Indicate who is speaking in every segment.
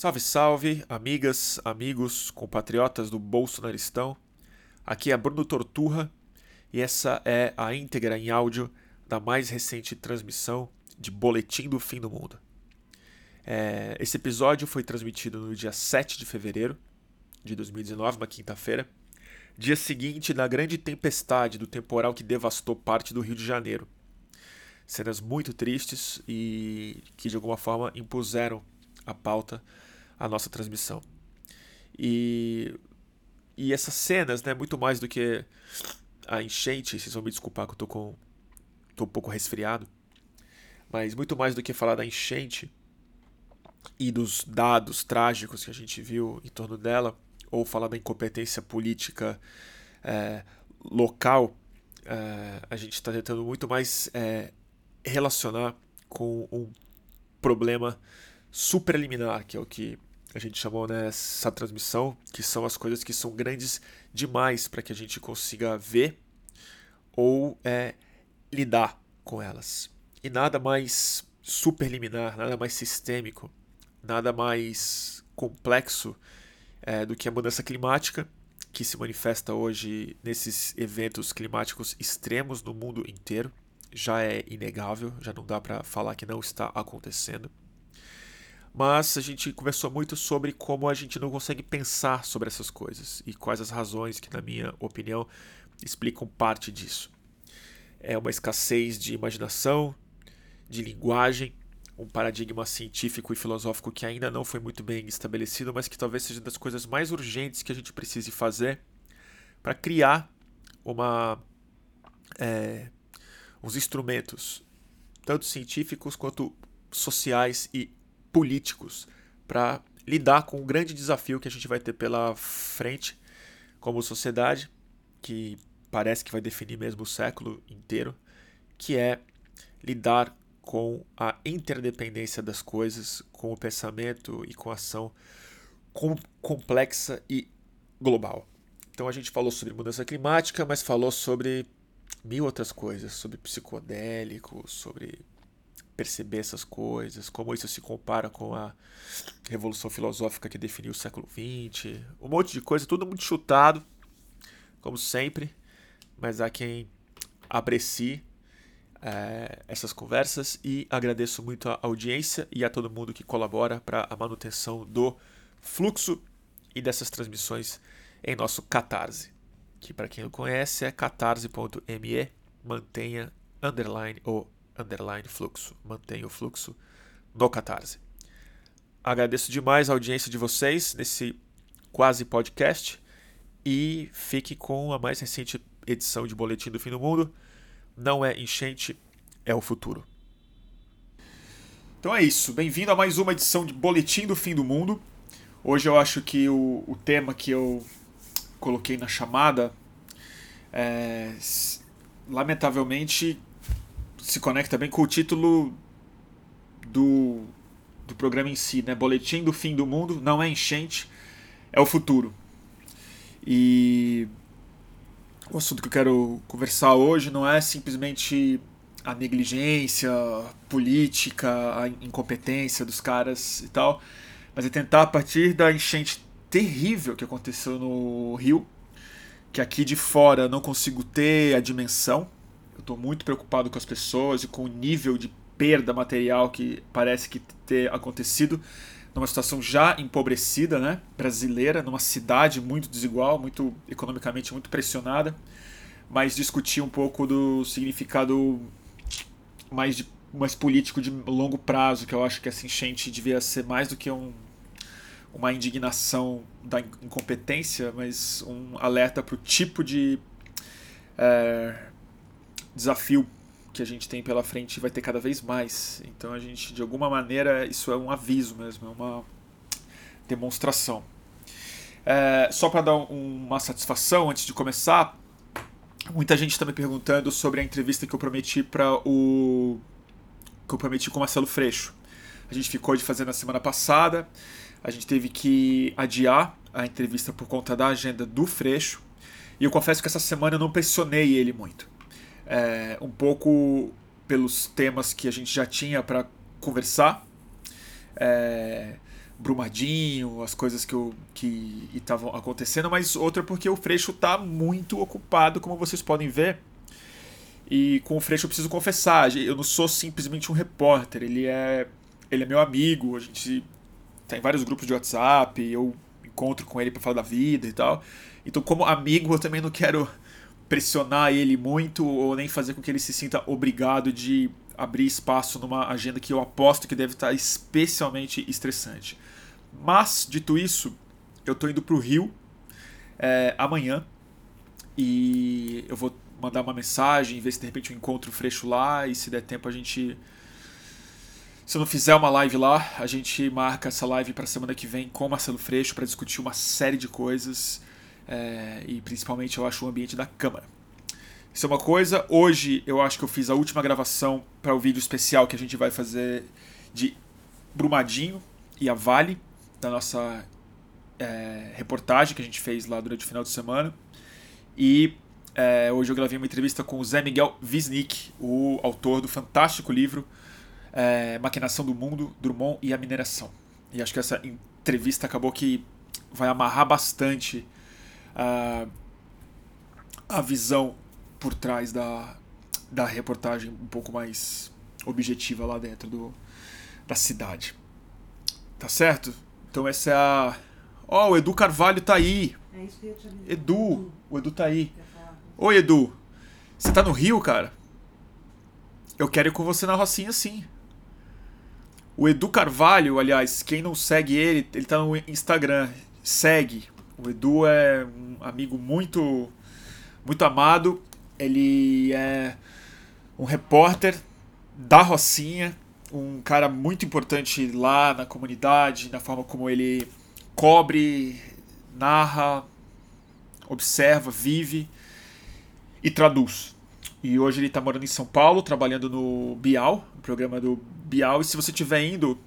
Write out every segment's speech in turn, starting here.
Speaker 1: Salve, salve, amigas, amigos, compatriotas do Bolsonaristão. Aqui é Bruno Torturra e essa é a íntegra em áudio da mais recente transmissão de Boletim do Fim do Mundo. É, esse episódio foi transmitido no dia 7 de fevereiro de 2019, uma quinta-feira, dia seguinte da grande tempestade do temporal que devastou parte do Rio de Janeiro. Cenas muito tristes e que de alguma forma impuseram a pauta à nossa transmissão. E, e essas cenas, né, muito mais do que a enchente, vocês vão me desculpar que eu tô com tô um pouco resfriado, mas muito mais do que falar da enchente e dos dados trágicos que a gente viu em torno dela, ou falar da incompetência política é, local, é, a gente está tentando muito mais é, relacionar com um problema superliminar, que é o que a gente chamou nessa transmissão, que são as coisas que são grandes demais para que a gente consiga ver ou é, lidar com elas. E nada mais superliminar, nada mais sistêmico, nada mais complexo é, do que a mudança climática, que se manifesta hoje nesses eventos climáticos extremos no mundo inteiro. Já é inegável, já não dá para falar que não está acontecendo mas a gente conversou muito sobre como a gente não consegue pensar sobre essas coisas e quais as razões que, na minha opinião, explicam parte disso. É uma escassez de imaginação, de linguagem, um paradigma científico e filosófico que ainda não foi muito bem estabelecido, mas que talvez seja das coisas mais urgentes que a gente precise fazer para criar uma, é, uns instrumentos, tanto científicos quanto sociais e políticos para lidar com o grande desafio que a gente vai ter pela frente como sociedade, que parece que vai definir mesmo o século inteiro, que é lidar com a interdependência das coisas, com o pensamento e com a ação com, complexa e global. Então a gente falou sobre mudança climática, mas falou sobre mil outras coisas, sobre psicodélicos, sobre perceber essas coisas, como isso se compara com a revolução filosófica que definiu o século XX, um monte de coisa, tudo muito chutado, como sempre, mas há quem aprecie é, essas conversas e agradeço muito a audiência e a todo mundo que colabora para a manutenção do fluxo e dessas transmissões em nosso Catarse, que para quem não conhece é catarse.me, mantenha underline ou underline fluxo. Mantenha o fluxo no Catarse. Agradeço demais a audiência de vocês nesse quase podcast e fique com a mais recente edição de Boletim do Fim do Mundo. Não é enchente, é o futuro. Então é isso. Bem-vindo a mais uma edição de Boletim do Fim do Mundo. Hoje eu acho que o, o tema que eu coloquei na chamada é, lamentavelmente se conecta bem com o título do, do programa em si, né? Boletim do Fim do Mundo, não é enchente, é o futuro. E o assunto que eu quero conversar hoje não é simplesmente a negligência política, a incompetência dos caras e tal, mas é tentar a partir da enchente terrível que aconteceu no Rio, que aqui de fora não consigo ter a dimensão, muito preocupado com as pessoas e com o nível de perda material que parece que ter acontecido numa situação já empobrecida, né, brasileira, numa cidade muito desigual, muito economicamente muito pressionada, mas discutir um pouco do significado mais de, mais político de longo prazo, que eu acho que essa enchente devia ser mais do que um, uma indignação da incompetência, mas um alerta para o tipo de é, desafio que a gente tem pela frente vai ter cada vez mais. Então a gente, de alguma maneira, isso é um aviso mesmo, é uma demonstração. É, só para dar uma satisfação antes de começar, muita gente está me perguntando sobre a entrevista que eu prometi para o que eu prometi com o Marcelo Freixo. A gente ficou de fazer na semana passada, a gente teve que adiar a entrevista por conta da agenda do Freixo. E eu confesso que essa semana eu não pressionei ele muito é, um pouco pelos temas que a gente já tinha para conversar, é, Brumadinho, as coisas que que estavam acontecendo, mas outra porque o Freixo tá muito ocupado, como vocês podem ver. E com o Freixo eu preciso confessar, eu não sou simplesmente um repórter, ele é ele é meu amigo, a gente tem vários grupos de WhatsApp, eu encontro com ele para falar da vida e tal. Então, como amigo, eu também não quero pressionar ele muito ou nem fazer com que ele se sinta obrigado de abrir espaço numa agenda que eu aposto que deve estar especialmente estressante. Mas, dito isso, eu tô indo pro Rio é, amanhã e eu vou mandar uma mensagem, ver se de repente eu encontro o Freixo lá e se der tempo a gente. Se eu não fizer uma live lá, a gente marca essa live para semana que vem com Marcelo Freixo para discutir uma série de coisas é, e principalmente eu acho o ambiente da Câmara. Isso é uma coisa. Hoje eu acho que eu fiz a última gravação para o vídeo especial que a gente vai fazer de Brumadinho e a Vale, da nossa é, reportagem que a gente fez lá durante o final de semana. E é, hoje eu gravei uma entrevista com o Zé Miguel Wisnik, o autor do fantástico livro é, Maquinação do Mundo, Drummond e a Mineração. E acho que essa entrevista acabou que vai amarrar bastante a, a visão por trás da, da reportagem um pouco mais objetiva lá dentro do, da cidade. Tá certo? Então essa é a. Ó, oh, o Edu Carvalho tá aí.
Speaker 2: É isso que eu
Speaker 1: Edu, o Edu tá aí. Oi, Edu. Você tá no Rio, cara? Eu quero ir com você na Rocinha, sim. O Edu Carvalho, aliás, quem não segue ele, ele tá no Instagram. Segue. O Edu é um amigo muito, muito amado. Ele é um repórter da Rocinha, um cara muito importante lá na comunidade, na forma como ele cobre, narra, observa, vive e traduz. E hoje ele está morando em São Paulo, trabalhando no Bial, no programa do Bial. E se você estiver indo.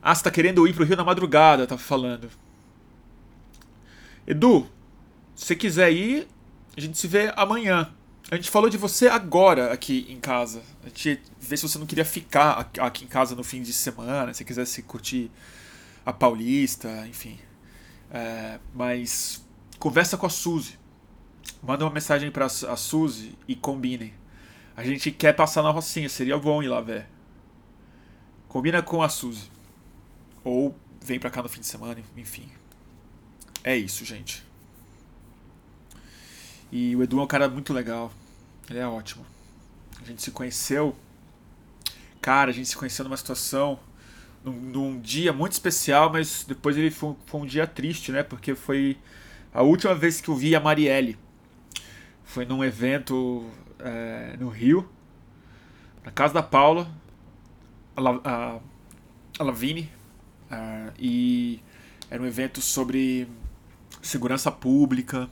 Speaker 1: Ah, você tá querendo ir pro Rio na madrugada, tá falando. Edu, se quiser ir, a gente se vê amanhã. A gente falou de você agora aqui em casa. A gente vê se você não queria ficar aqui em casa no fim de semana, se quisesse curtir a Paulista, enfim. É, mas conversa com a Suzy. Manda uma mensagem pra a Suzy e combinem. A gente quer passar na Rocinha, seria bom ir lá, velho. Combina com a Suzy. Ou vem pra cá no fim de semana, enfim. É isso, gente. E o Edu é um cara muito legal. Ele é ótimo. A gente se conheceu. Cara, a gente se conheceu numa situação. Num, num dia muito especial, mas depois ele foi, foi um dia triste, né? Porque foi a última vez que eu vi a Marielle foi num evento é, no Rio, na casa da Paula, a, a, a Lavini, uh, e era um evento sobre segurança pública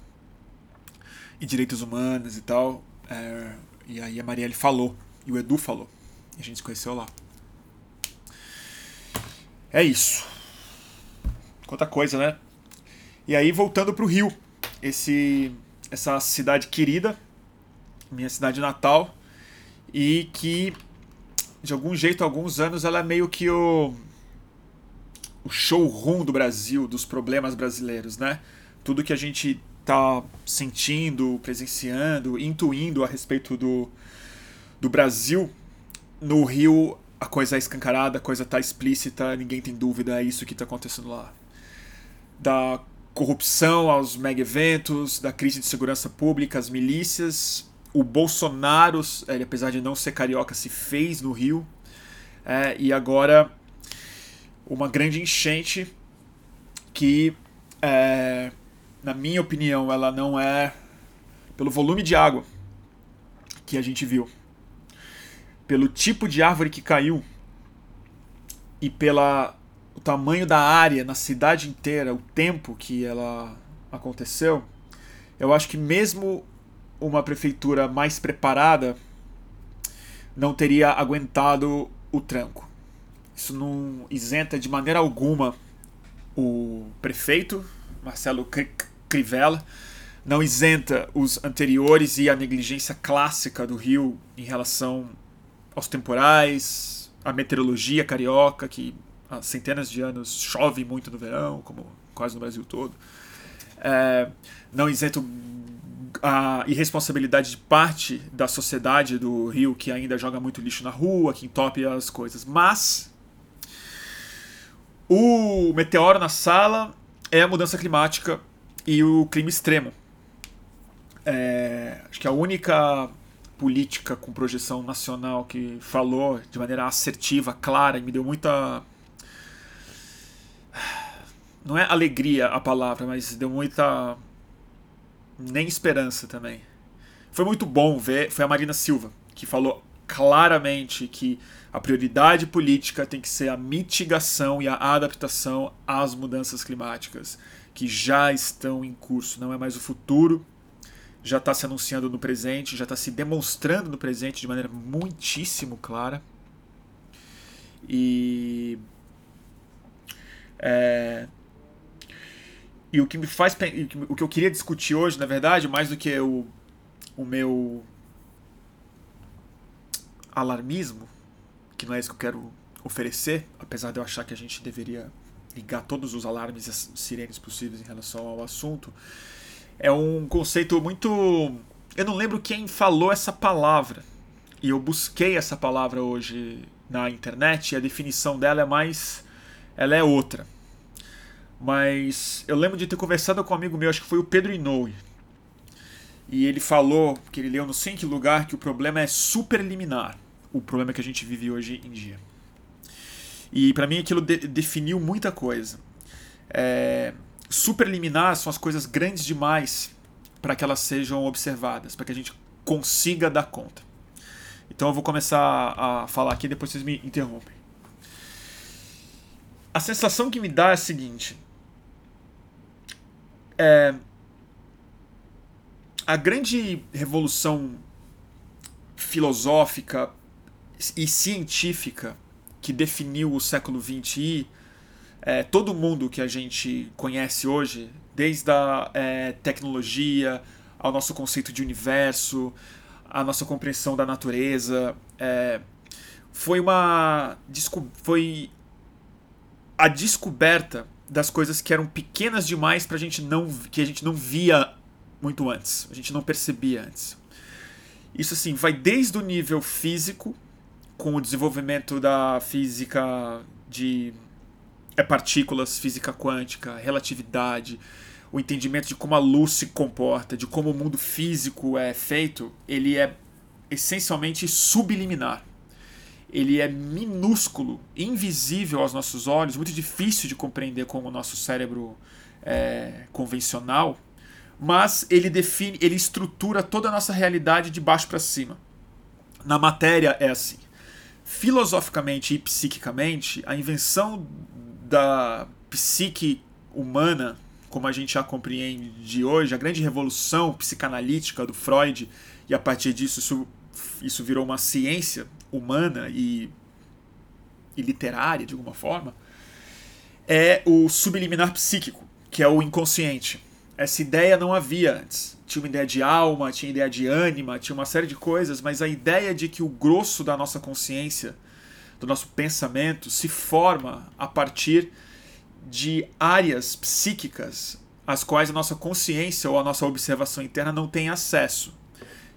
Speaker 1: e direitos humanos e tal. Uh, e aí a Marielle falou, e o Edu falou, e a gente se conheceu lá. É isso. Quanta coisa, né? E aí voltando pro Rio, esse essa cidade querida, minha cidade natal, e que de algum jeito, há alguns anos, ela é meio que o, o showroom do Brasil, dos problemas brasileiros, né? Tudo que a gente tá sentindo, presenciando, intuindo a respeito do, do Brasil, no Rio a coisa é escancarada, a coisa tá explícita, ninguém tem dúvida, é isso que tá acontecendo lá. Da corrupção aos mega eventos, da crise de segurança pública, as milícias. O Bolsonaro, ele, apesar de não ser carioca, se fez no Rio. É, e agora uma grande enchente que, é, na minha opinião, ela não é pelo volume de água que a gente viu, pelo tipo de árvore que caiu e pela o tamanho da área na cidade inteira, o tempo que ela aconteceu, eu acho que mesmo uma prefeitura mais preparada não teria aguentado o tranco. Isso não isenta de maneira alguma o prefeito, Marcelo Crivella, não isenta os anteriores e a negligência clássica do Rio em relação aos temporais, a meteorologia carioca, que há centenas de anos chove muito no verão, como quase no Brasil todo. É, não isento a irresponsabilidade de parte da sociedade do Rio que ainda joga muito lixo na rua, que entope as coisas. Mas o meteoro na sala é a mudança climática e o clima extremo. É, acho que a única política com projeção nacional que falou de maneira assertiva, clara e me deu muita. Não é alegria a palavra, mas deu muita. Nem esperança também. Foi muito bom ver. Foi a Marina Silva, que falou claramente que a prioridade política tem que ser a mitigação e a adaptação às mudanças climáticas que já estão em curso, não é mais o futuro, já está se anunciando no presente, já está se demonstrando no presente de maneira muitíssimo clara. E. É, e o que me faz. O que eu queria discutir hoje, na verdade, mais do que o, o meu alarmismo, que não é isso que eu quero oferecer, apesar de eu achar que a gente deveria ligar todos os alarmes e as sirenes possíveis em relação ao assunto, é um conceito muito. Eu não lembro quem falou essa palavra. E eu busquei essa palavra hoje na internet e a definição dela é mais. Ela é outra. Mas eu lembro de ter conversado com um amigo meu, acho que foi o Pedro Inoue. E ele falou, que ele leu no Sync Lugar, que o problema é superliminar. O problema que a gente vive hoje em dia. E para mim aquilo de definiu muita coisa. É, superliminar são as coisas grandes demais para que elas sejam observadas, para que a gente consiga dar conta. Então eu vou começar a falar aqui, depois vocês me interrompem. A sensação que me dá é a seguinte: é, a grande revolução filosófica e científica que definiu o século XX e é, todo mundo que a gente conhece hoje, desde a é, tecnologia ao nosso conceito de universo, a nossa compreensão da natureza, é, foi uma foi a descoberta das coisas que eram pequenas demais para a gente não que a gente não via muito antes, a gente não percebia antes. Isso assim vai desde o nível físico com o desenvolvimento da física de é partículas, física quântica, relatividade, o entendimento de como a luz se comporta, de como o mundo físico é feito, ele é essencialmente subliminar. Ele é minúsculo, invisível aos nossos olhos, muito difícil de compreender como o nosso cérebro é, convencional, mas ele define, ele estrutura toda a nossa realidade de baixo para cima. Na matéria é assim. Filosoficamente e psiquicamente, a invenção da psique humana, como a gente já compreende hoje, a grande revolução psicanalítica do Freud, e a partir disso isso, isso virou uma ciência humana e, e literária, de alguma forma, é o subliminar psíquico, que é o inconsciente. Essa ideia não havia antes. Tinha uma ideia de alma, tinha ideia de ânima, tinha uma série de coisas, mas a ideia de que o grosso da nossa consciência do nosso pensamento se forma a partir de áreas psíquicas às quais a nossa consciência ou a nossa observação interna não tem acesso.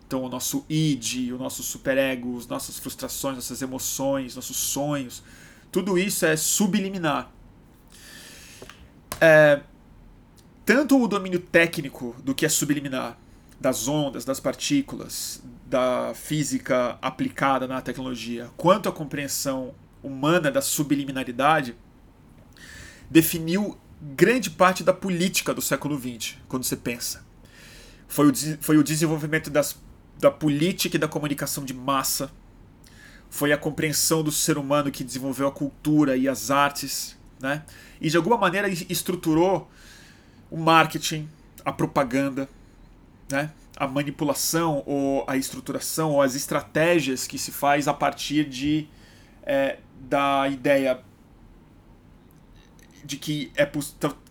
Speaker 1: Então, o nosso id, o nosso superego, as nossas frustrações, nossas emoções, nossos sonhos, tudo isso é subliminar. É, tanto o domínio técnico do que é subliminar, das ondas, das partículas, da física aplicada na tecnologia, quanto a compreensão humana da subliminaridade, definiu grande parte da política do século XX, quando você pensa. Foi o, foi o desenvolvimento das, da política e da comunicação de massa, foi a compreensão do ser humano que desenvolveu a cultura e as artes, né? e de alguma maneira estruturou o marketing, a propaganda, né? a manipulação ou a estruturação ou as estratégias que se faz a partir de é, da ideia de que é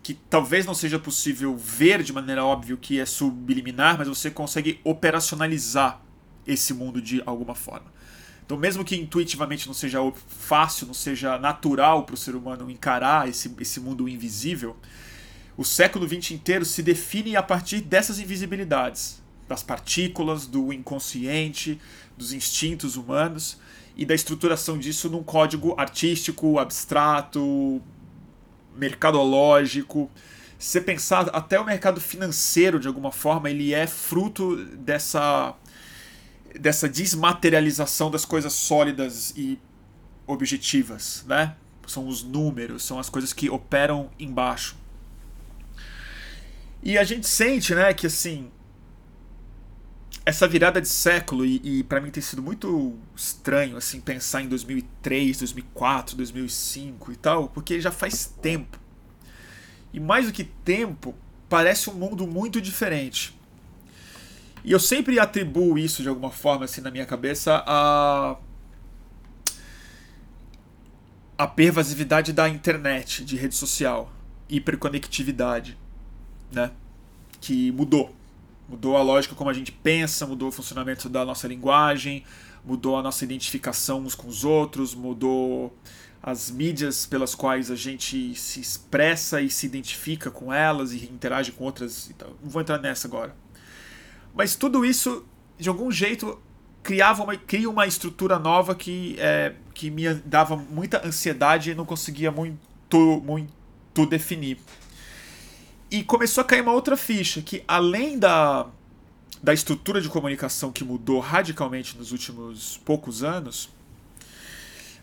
Speaker 1: que talvez não seja possível ver de maneira óbvia o que é subliminar, mas você consegue operacionalizar esse mundo de alguma forma. Então, mesmo que intuitivamente não seja fácil, não seja natural para o ser humano encarar esse, esse mundo invisível, o século XX inteiro se define a partir dessas invisibilidades, das partículas, do inconsciente, dos instintos humanos e da estruturação disso num código artístico, abstrato, mercadológico. Se pensar, até o mercado financeiro, de alguma forma, ele é fruto dessa, dessa desmaterialização das coisas sólidas e objetivas, né? São os números, são as coisas que operam embaixo. E a gente sente, né, que assim, essa virada de século, e, e para mim tem sido muito estranho, assim, pensar em 2003, 2004, 2005 e tal, porque já faz tempo. E mais do que tempo, parece um mundo muito diferente. E eu sempre atribuo isso de alguma forma, assim, na minha cabeça, a. a pervasividade da internet, de rede social, hiperconectividade né? Que mudou. Mudou a lógica como a gente pensa, mudou o funcionamento da nossa linguagem, mudou a nossa identificação uns com os outros, mudou as mídias pelas quais a gente se expressa e se identifica com elas e interage com outras. Então, não vou entrar nessa agora. Mas tudo isso, de algum jeito, criava uma, cria uma estrutura nova que, é, que me dava muita ansiedade e não conseguia muito, muito definir. E começou a cair uma outra ficha, que além da, da estrutura de comunicação que mudou radicalmente nos últimos poucos anos,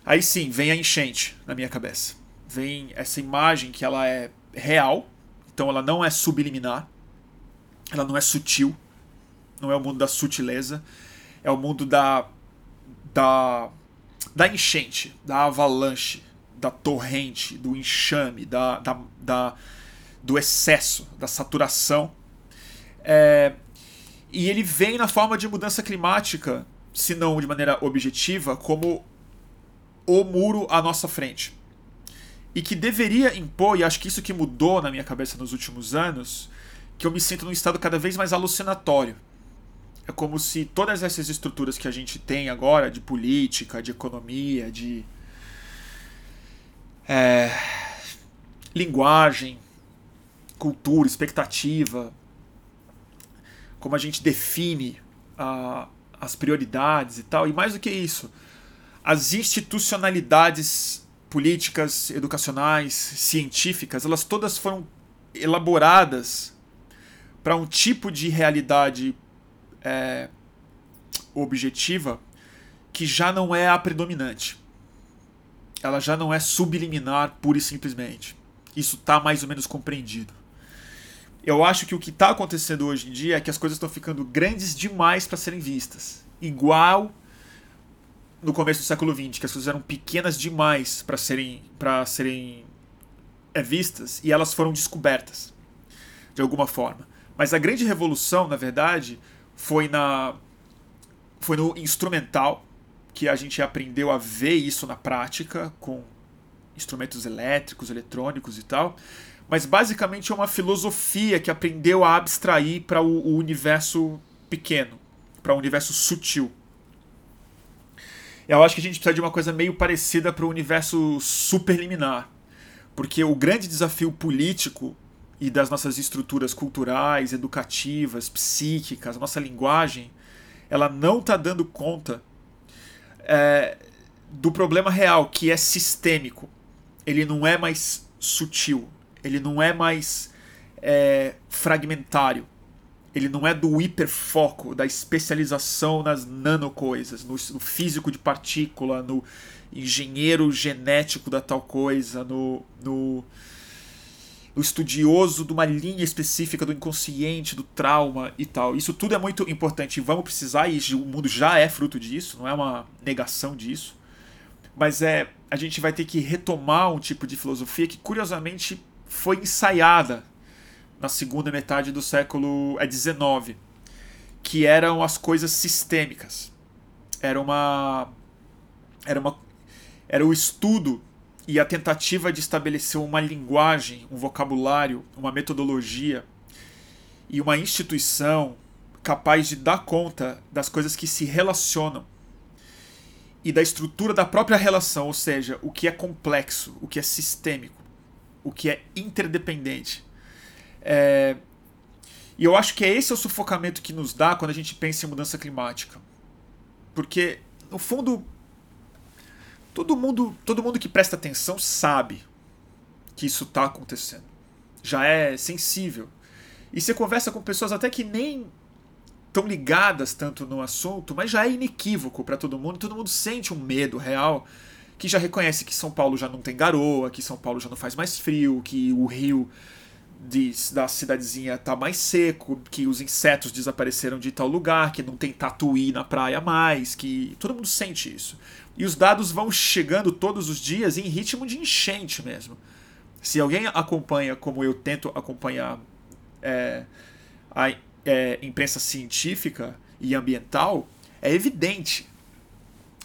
Speaker 1: aí sim vem a enchente na minha cabeça. Vem essa imagem que ela é real, então ela não é subliminar, ela não é sutil, não é o mundo da sutileza, é o mundo da da da enchente, da avalanche, da torrente, do enxame, da, da, da do excesso, da saturação. É, e ele vem na forma de mudança climática, se não de maneira objetiva, como o muro à nossa frente. E que deveria impor, e acho que isso que mudou na minha cabeça nos últimos anos, que eu me sinto num estado cada vez mais alucinatório. É como se todas essas estruturas que a gente tem agora, de política, de economia, de é, linguagem, cultura, expectativa, como a gente define uh, as prioridades e tal. E mais do que isso, as institucionalidades políticas, educacionais, científicas, elas todas foram elaboradas para um tipo de realidade é, objetiva que já não é a predominante. Ela já não é subliminar pura e simplesmente. Isso está mais ou menos compreendido eu acho que o que está acontecendo hoje em dia é que as coisas estão ficando grandes demais para serem vistas. Igual no começo do século XX, que as coisas eram pequenas demais para serem, pra serem é, vistas e elas foram descobertas de alguma forma. Mas a grande revolução, na verdade, foi na foi no instrumental que a gente aprendeu a ver isso na prática com instrumentos elétricos, eletrônicos e tal mas basicamente é uma filosofia que aprendeu a abstrair para o, o universo pequeno, para o universo sutil. Eu acho que a gente precisa de uma coisa meio parecida para o universo superliminar, porque o grande desafio político e das nossas estruturas culturais, educativas, psíquicas, nossa linguagem, ela não está dando conta é, do problema real, que é sistêmico. Ele não é mais sutil, ele não é mais é, fragmentário. Ele não é do hiperfoco, da especialização nas nanocoisas, no, no físico de partícula, no engenheiro genético da tal coisa, no, no, no estudioso de uma linha específica do inconsciente, do trauma e tal. Isso tudo é muito importante e vamos precisar, e o mundo já é fruto disso, não é uma negação disso. Mas é, a gente vai ter que retomar um tipo de filosofia que, curiosamente, foi ensaiada na segunda metade do século XIX, é, que eram as coisas sistêmicas. Era uma era uma era o estudo e a tentativa de estabelecer uma linguagem, um vocabulário, uma metodologia e uma instituição capaz de dar conta das coisas que se relacionam e da estrutura da própria relação, ou seja, o que é complexo, o que é sistêmico, o que é interdependente. É... E eu acho que é esse o sufocamento que nos dá quando a gente pensa em mudança climática. Porque, no fundo, todo mundo, todo mundo que presta atenção sabe que isso está acontecendo. Já é sensível. E você conversa com pessoas até que nem tão ligadas tanto no assunto, mas já é inequívoco para todo mundo, todo mundo sente um medo real, que já reconhece que São Paulo já não tem garoa, que São Paulo já não faz mais frio, que o rio de, da cidadezinha tá mais seco, que os insetos desapareceram de tal lugar, que não tem tatuí na praia mais, que todo mundo sente isso. E os dados vão chegando todos os dias em ritmo de enchente mesmo. Se alguém acompanha, como eu tento acompanhar é, a é, imprensa científica e ambiental, é evidente.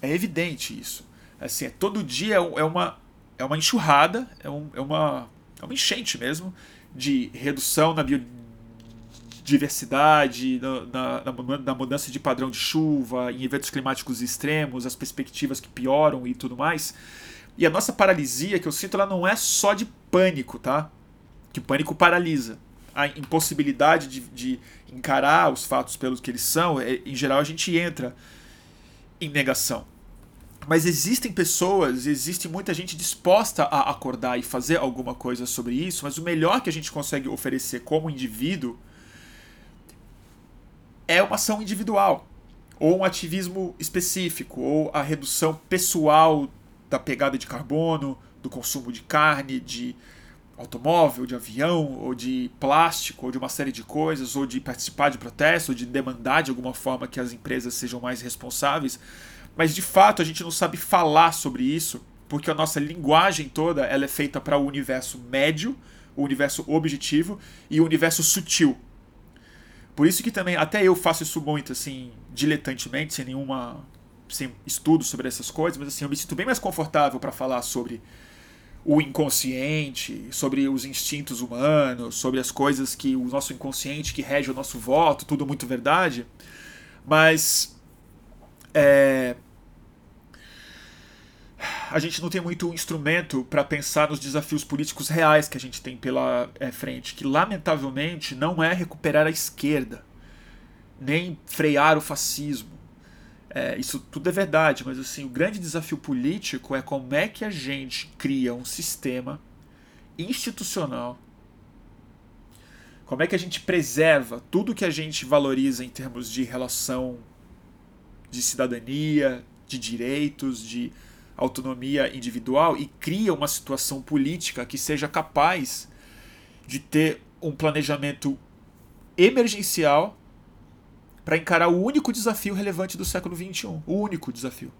Speaker 1: É evidente isso. Assim, é, todo dia é, é uma, é uma enxurrada, é, um, é, uma, é uma enchente mesmo de redução na biodiversidade, na, na, na, mudança de padrão de chuva, em eventos climáticos extremos, as perspectivas que pioram e tudo mais. E a nossa paralisia que eu sinto, ela não é só de pânico, tá? Que o pânico paralisa a impossibilidade de, de encarar os fatos pelos que eles são, é, em geral a gente entra em negação. Mas existem pessoas, existe muita gente disposta a acordar e fazer alguma coisa sobre isso, mas o melhor que a gente consegue oferecer como indivíduo é uma ação individual, ou um ativismo específico, ou a redução pessoal da pegada de carbono, do consumo de carne, de automóvel, de avião, ou de plástico, ou de uma série de coisas, ou de participar de protesto, ou de demandar de alguma forma que as empresas sejam mais responsáveis. Mas de fato a gente não sabe falar sobre isso, porque a nossa linguagem toda ela é feita para o universo médio, o universo objetivo e o universo sutil. Por isso que também até eu faço isso muito assim, diletantemente, sem nenhuma sem estudo sobre essas coisas, mas assim, eu me sinto bem mais confortável para falar sobre o inconsciente, sobre os instintos humanos, sobre as coisas que o nosso inconsciente que rege o nosso voto, tudo muito verdade. Mas é, a gente não tem muito instrumento para pensar nos desafios políticos reais que a gente tem pela é, frente, que lamentavelmente não é recuperar a esquerda, nem frear o fascismo, é, isso tudo é verdade, mas assim, o grande desafio político é como é que a gente cria um sistema institucional, como é que a gente preserva tudo que a gente valoriza em termos de relação de cidadania, de direitos, de autonomia individual e cria uma situação política que seja capaz de ter um planejamento emergencial para encarar o único desafio relevante do século XXI. O único desafio.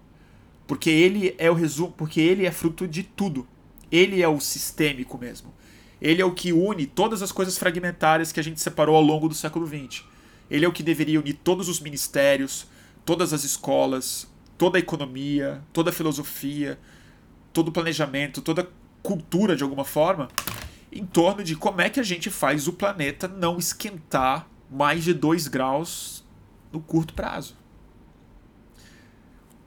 Speaker 1: Porque ele é o resumo, porque ele é fruto de tudo. Ele é o sistêmico mesmo. Ele é o que une todas as coisas fragmentárias que a gente separou ao longo do século XX. Ele é o que deveria unir todos os ministérios, todas as escolas, toda a economia, toda a filosofia, todo o planejamento, toda a cultura de alguma forma, em torno de como é que a gente faz o planeta não esquentar mais de 2 graus no curto prazo.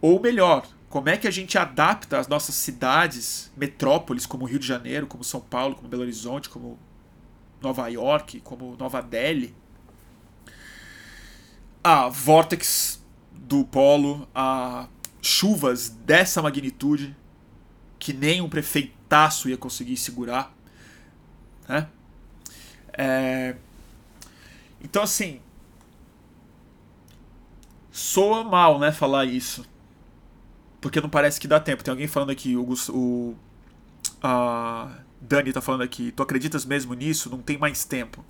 Speaker 1: Ou melhor, como é que a gente adapta as nossas cidades, metrópoles como Rio de Janeiro, como São Paulo, como Belo Horizonte, como Nova York, como Nova Delhi, a vórtex do polo, a chuvas dessa magnitude que nem um prefeitaço ia conseguir segurar. Né? É... Então, assim, soa mal, né, falar isso. Porque não parece que dá tempo. Tem alguém falando aqui, o, o a Dani tá falando aqui, tu acreditas mesmo nisso? Não tem mais tempo.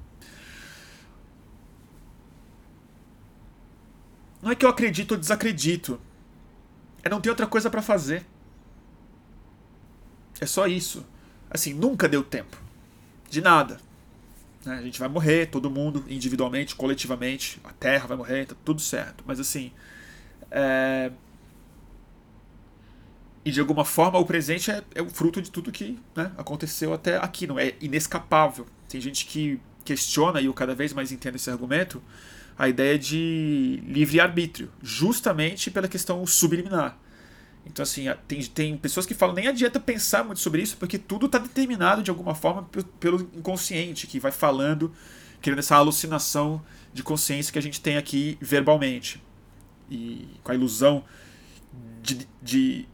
Speaker 1: Não é que eu acredito ou desacredito. É não ter outra coisa para fazer. É só isso. Assim, nunca deu tempo. De nada. Né? A gente vai morrer, todo mundo, individualmente, coletivamente, a Terra vai morrer, tá tudo certo. Mas assim. É... E de alguma forma o presente é, é o fruto de tudo que né, aconteceu até aqui, não é inescapável. Tem gente que questiona, e eu cada vez mais entendo esse argumento, a ideia de livre-arbítrio, justamente pela questão subliminar. Então, assim, tem, tem pessoas que falam nem adianta pensar muito sobre isso, porque tudo está determinado de alguma forma pelo inconsciente, que vai falando, criando essa alucinação de consciência que a gente tem aqui verbalmente. E com a ilusão de, de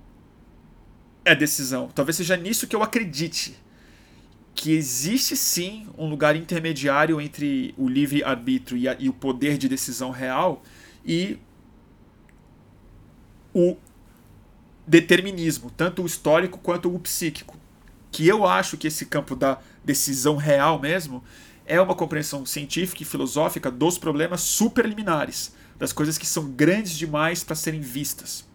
Speaker 1: é decisão. Talvez seja nisso que eu acredite. Que existe sim um lugar intermediário entre o livre-arbítrio e, e o poder de decisão real e o determinismo, tanto o histórico quanto o psíquico. Que eu acho que esse campo da decisão real mesmo é uma compreensão científica e filosófica dos problemas superliminares, das coisas que são grandes demais para serem vistas.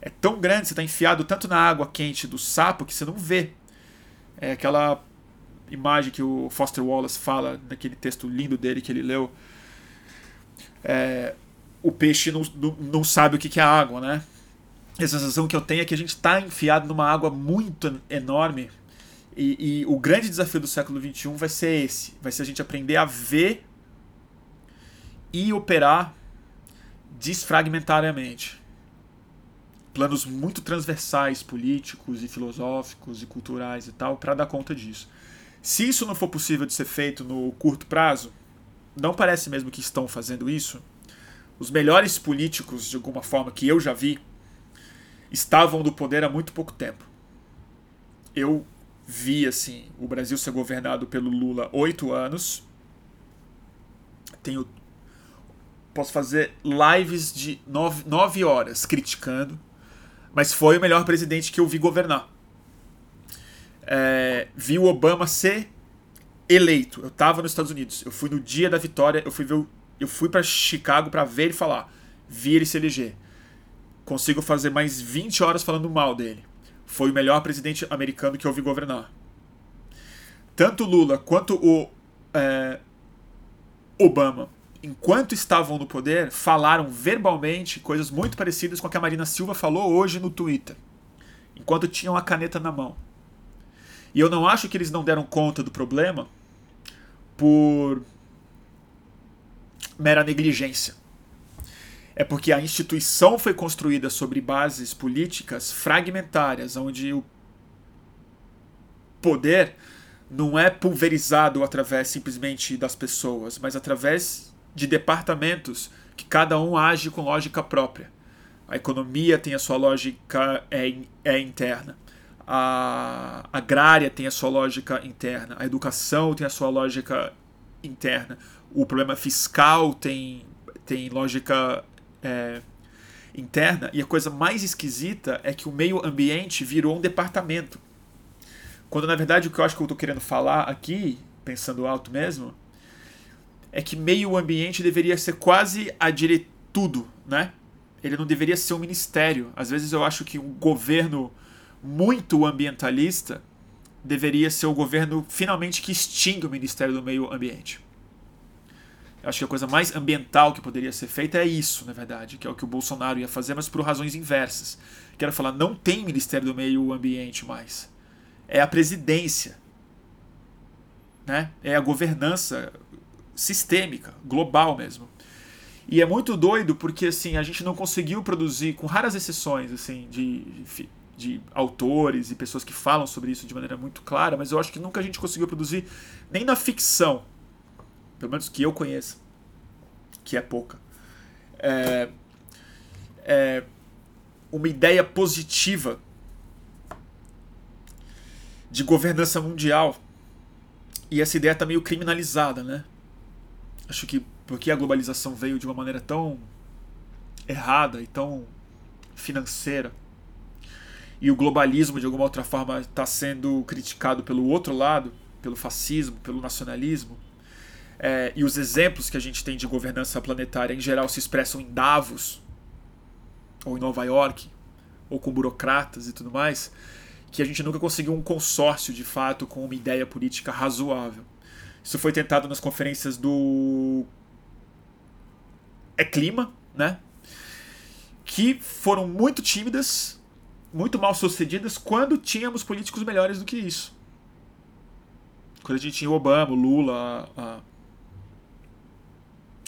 Speaker 1: É tão grande, você está enfiado tanto na água quente do sapo que você não vê. É aquela imagem que o Foster Wallace fala naquele texto lindo dele que ele leu. É, o peixe não, não, não sabe o que é água, né? a sensação que eu tenho é que a gente está enfiado numa água muito enorme e, e, o grande desafio do século XXI vai ser esse: vai ser a gente aprender a ver e operar desfragmentariamente. Planos muito transversais, políticos e filosóficos e culturais e tal, para dar conta disso. Se isso não for possível de ser feito no curto prazo, não parece mesmo que estão fazendo isso. Os melhores políticos, de alguma forma, que eu já vi, estavam do poder há muito pouco tempo. Eu vi assim o Brasil ser governado pelo Lula oito anos. Tenho posso fazer lives de nove, nove horas criticando, mas foi o melhor presidente que eu vi governar. É, vi o Obama ser eleito. Eu estava nos Estados Unidos. Eu fui no dia da vitória. Eu fui ver, eu fui para Chicago para ver ele falar. Vi ele se eleger. Consigo fazer mais 20 horas falando mal dele foi o melhor presidente americano que eu vi governar. Tanto Lula quanto o é, Obama, enquanto estavam no poder, falaram verbalmente coisas muito parecidas com a que a Marina Silva falou hoje no Twitter, enquanto tinham a caneta na mão. E eu não acho que eles não deram conta do problema por mera negligência é porque a instituição foi construída sobre bases políticas fragmentárias, onde o poder não é pulverizado através simplesmente das pessoas, mas através de departamentos que cada um age com lógica própria. A economia tem a sua lógica é, é interna. A agrária tem a sua lógica interna. A educação tem a sua lógica interna. O problema fiscal tem, tem lógica é, interna, e a coisa mais esquisita é que o meio ambiente virou um departamento. Quando na verdade o que eu acho que eu estou querendo falar aqui, pensando alto mesmo, é que meio ambiente deveria ser quase a tudo, né? Ele não deveria ser um ministério. Às vezes eu acho que um governo muito ambientalista deveria ser o governo finalmente que extingue o Ministério do Meio Ambiente. Eu acho que a coisa mais ambiental que poderia ser feita é isso, na verdade, que é o que o Bolsonaro ia fazer, mas por razões inversas. Quero falar, não tem Ministério do Meio Ambiente mais. É a presidência. Né? É a governança sistêmica, global mesmo. E é muito doido porque assim, a gente não conseguiu produzir, com raras exceções assim, de, de, de autores e pessoas que falam sobre isso de maneira muito clara, mas eu acho que nunca a gente conseguiu produzir, nem na ficção, pelo menos que eu conheça, que é pouca, é, é uma ideia positiva de governança mundial. E essa ideia está meio criminalizada, né? Acho que porque a globalização veio de uma maneira tão errada e tão financeira, e o globalismo de alguma outra forma está sendo criticado pelo outro lado, pelo fascismo, pelo nacionalismo, é, e os exemplos que a gente tem de governança planetária em geral se expressam em Davos, ou em Nova York, ou com burocratas e tudo mais, que a gente nunca conseguiu um consórcio de fato com uma ideia política razoável. Isso foi tentado nas conferências do É Clima, né? Que foram muito tímidas, muito mal sucedidas quando tínhamos políticos melhores do que isso. Quando a gente tinha o Obama, o Lula, a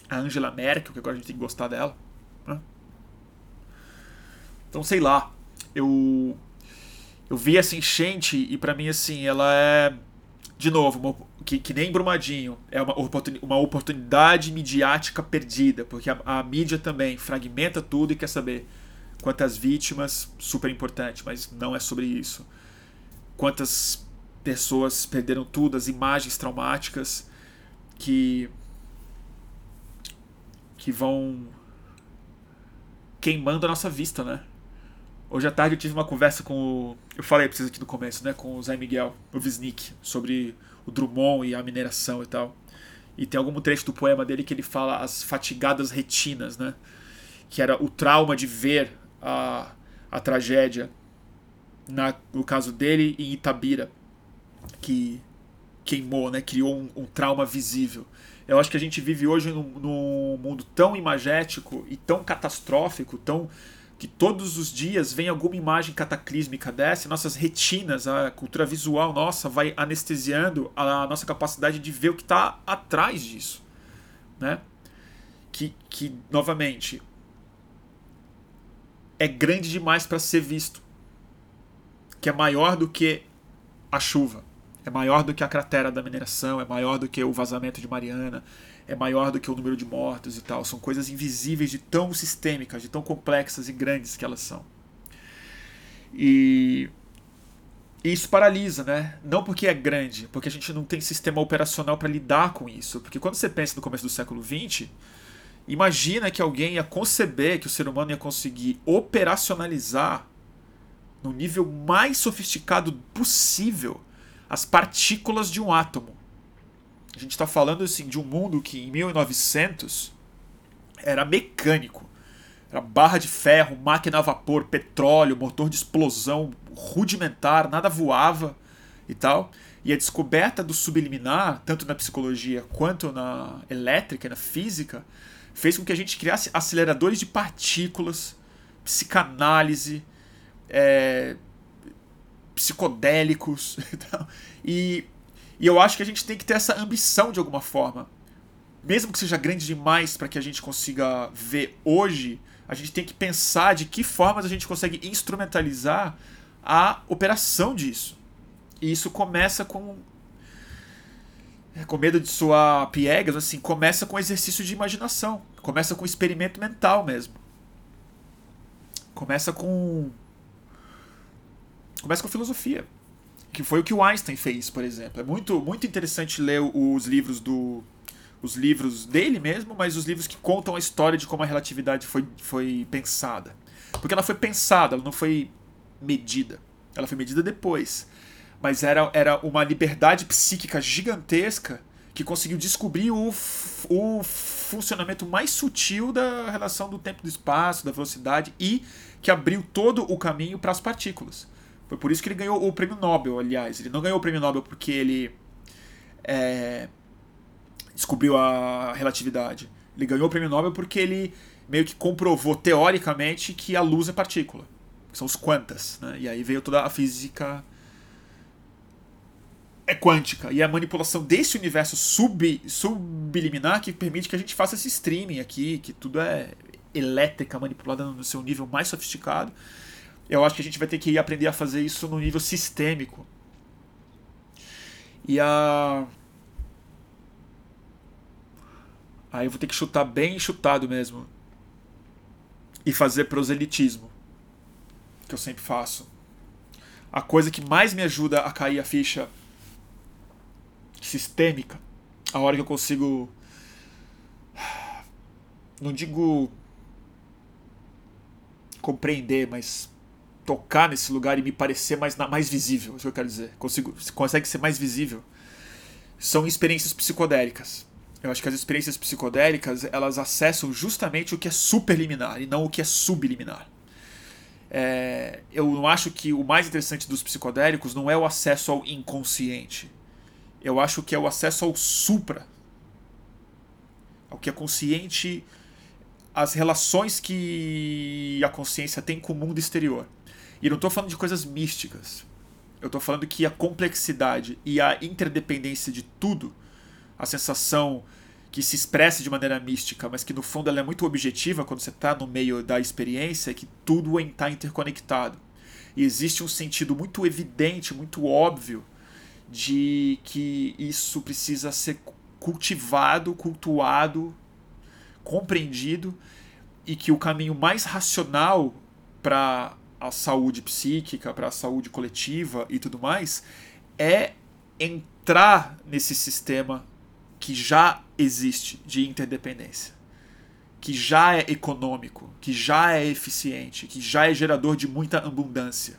Speaker 1: a Angela Merkel, que agora a gente tem que gostar dela. Né? Então, sei lá. eu eu vi essa enchente e para mim assim ela é de novo uma, que, que nem Brumadinho é uma, uma oportunidade midiática perdida porque a, a mídia também fragmenta tudo e quer saber quantas vítimas super importante mas não é sobre isso quantas pessoas perderam tudo as imagens traumáticas que que vão queimando a nossa vista, né? Hoje à tarde eu tive uma conversa com o. Eu falei pra vocês aqui no começo, né? Com o Zé Miguel, o Wisnik, sobre o Drummond e a mineração e tal. E tem algum trecho do poema dele que ele fala as fatigadas retinas, né? Que era o trauma de ver a, a tragédia, na, no caso dele, em Itabira, que queimou, né? Criou um, um trauma visível. Eu acho que a gente vive hoje num, num mundo tão imagético e tão catastrófico, tão que todos os dias vem alguma imagem cataclísmica dessa, nossas retinas, a cultura visual nossa vai anestesiando a nossa capacidade de ver o que está atrás disso, né? Que, que novamente é grande demais para ser visto, que é maior do que a chuva é maior do que a cratera da mineração, é maior do que o vazamento de Mariana, é maior do que o número de mortos e tal. São coisas invisíveis de tão sistêmicas, de tão complexas e grandes que elas são. E isso paralisa, né? Não porque é grande, porque a gente não tem sistema operacional para lidar com isso. Porque quando você pensa no começo do século XX, imagina que alguém ia conceber que o ser humano ia conseguir operacionalizar no nível mais sofisticado possível as partículas de um átomo. A gente está falando assim, de um mundo que em 1900 era mecânico. Era barra de ferro, máquina a vapor, petróleo, motor de explosão rudimentar, nada voava e tal. E a descoberta do subliminar, tanto na psicologia quanto na elétrica na física, fez com que a gente criasse aceleradores de partículas, psicanálise, é, psicodélicos. e, e eu acho que a gente tem que ter essa ambição de alguma forma. Mesmo que seja grande demais para que a gente consiga ver hoje, a gente tem que pensar de que formas a gente consegue instrumentalizar a operação disso. E isso começa com. É, com medo de soar piegas, assim, começa com exercício de imaginação. Começa com experimento mental mesmo. Começa com começa com filosofia. Que foi o que o Einstein fez, por exemplo. É muito, muito interessante ler os livros do. Os livros dele mesmo, mas os livros que contam a história de como a relatividade foi, foi pensada. Porque ela foi pensada, ela não foi medida. Ela foi medida depois. Mas era, era uma liberdade psíquica gigantesca que conseguiu descobrir o, o funcionamento mais sutil da relação do tempo e do espaço, da velocidade, e que abriu todo o caminho para as partículas. Foi por isso que ele ganhou o prêmio Nobel, aliás. Ele não ganhou o prêmio Nobel porque ele é, descobriu a relatividade. Ele ganhou o prêmio Nobel porque ele meio que comprovou teoricamente que a luz é partícula. São os quantas. Né? E aí veio toda a física é quântica. E a manipulação desse universo sub, subliminar que permite que a gente faça esse streaming aqui, que tudo é elétrica manipulada no seu nível mais sofisticado eu acho que a gente vai ter que aprender a fazer isso no nível sistêmico. E a. Aí eu vou ter que chutar bem chutado mesmo. E fazer proselitismo. Que eu sempre faço. A coisa que mais me ajuda a cair a ficha sistêmica, a hora que eu consigo. Não digo compreender, mas tocar nesse lugar e me parecer mais, mais visível, é isso que eu quero dizer. Consigo, consegue ser mais visível. São experiências psicodélicas. Eu acho que as experiências psicodélicas elas acessam justamente o que é superliminar e não o que é subliminar. É, eu não acho que o mais interessante dos psicodélicos não é o acesso ao inconsciente. Eu acho que é o acesso ao supra. Ao que é consciente, as relações que a consciência tem com o mundo exterior. E não estou falando de coisas místicas. Eu estou falando que a complexidade e a interdependência de tudo, a sensação que se expressa de maneira mística, mas que no fundo ela é muito objetiva quando você está no meio da experiência, é que tudo está interconectado. E existe um sentido muito evidente, muito óbvio, de que isso precisa ser cultivado, cultuado, compreendido e que o caminho mais racional para a saúde psíquica, para a saúde coletiva e tudo mais é entrar nesse sistema que já existe de interdependência, que já é econômico, que já é eficiente, que já é gerador de muita abundância.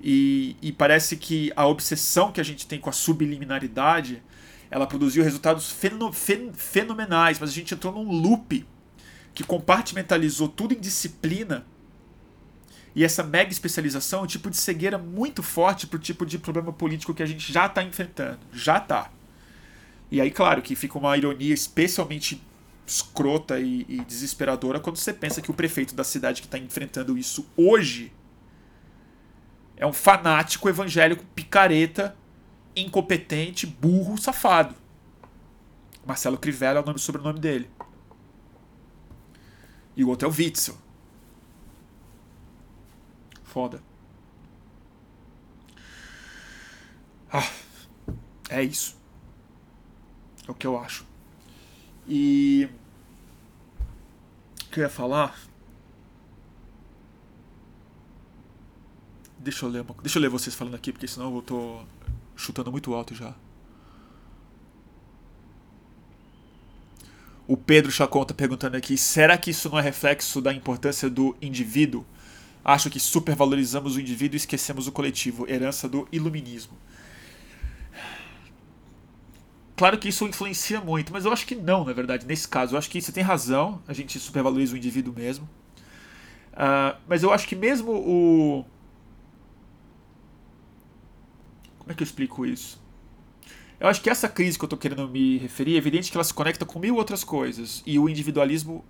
Speaker 1: E, e parece que a obsessão que a gente tem com a subliminaridade ela produziu resultados fenomenais, mas a gente entrou num loop que compartimentalizou tudo em disciplina. E essa mega especialização é um tipo de cegueira muito forte para o tipo de problema político que a gente já está enfrentando. Já está. E aí, claro, que fica uma ironia especialmente escrota e, e desesperadora quando você pensa que o prefeito da cidade que está enfrentando isso hoje é um fanático evangélico picareta incompetente, burro, safado. Marcelo Crivella é o nome sobrenome dele. E o outro é o Witzel. Foda. Ah, é isso. É o que eu acho. E. O que eu ia falar? Deixa eu ler, deixa eu ler vocês falando aqui, porque senão eu tô chutando muito alto já. O Pedro Chacon está perguntando aqui: será que isso não é reflexo da importância do indivíduo? Acho que supervalorizamos o indivíduo e esquecemos o coletivo, herança do iluminismo. Claro que isso influencia muito, mas eu acho que não, na verdade, nesse caso. Eu acho que você tem razão, a gente supervaloriza o indivíduo mesmo. Uh, mas eu acho que mesmo o, como é que eu explico isso? Eu acho que essa crise que eu estou querendo me referir é evidente que ela se conecta com mil outras coisas. E o individualismo,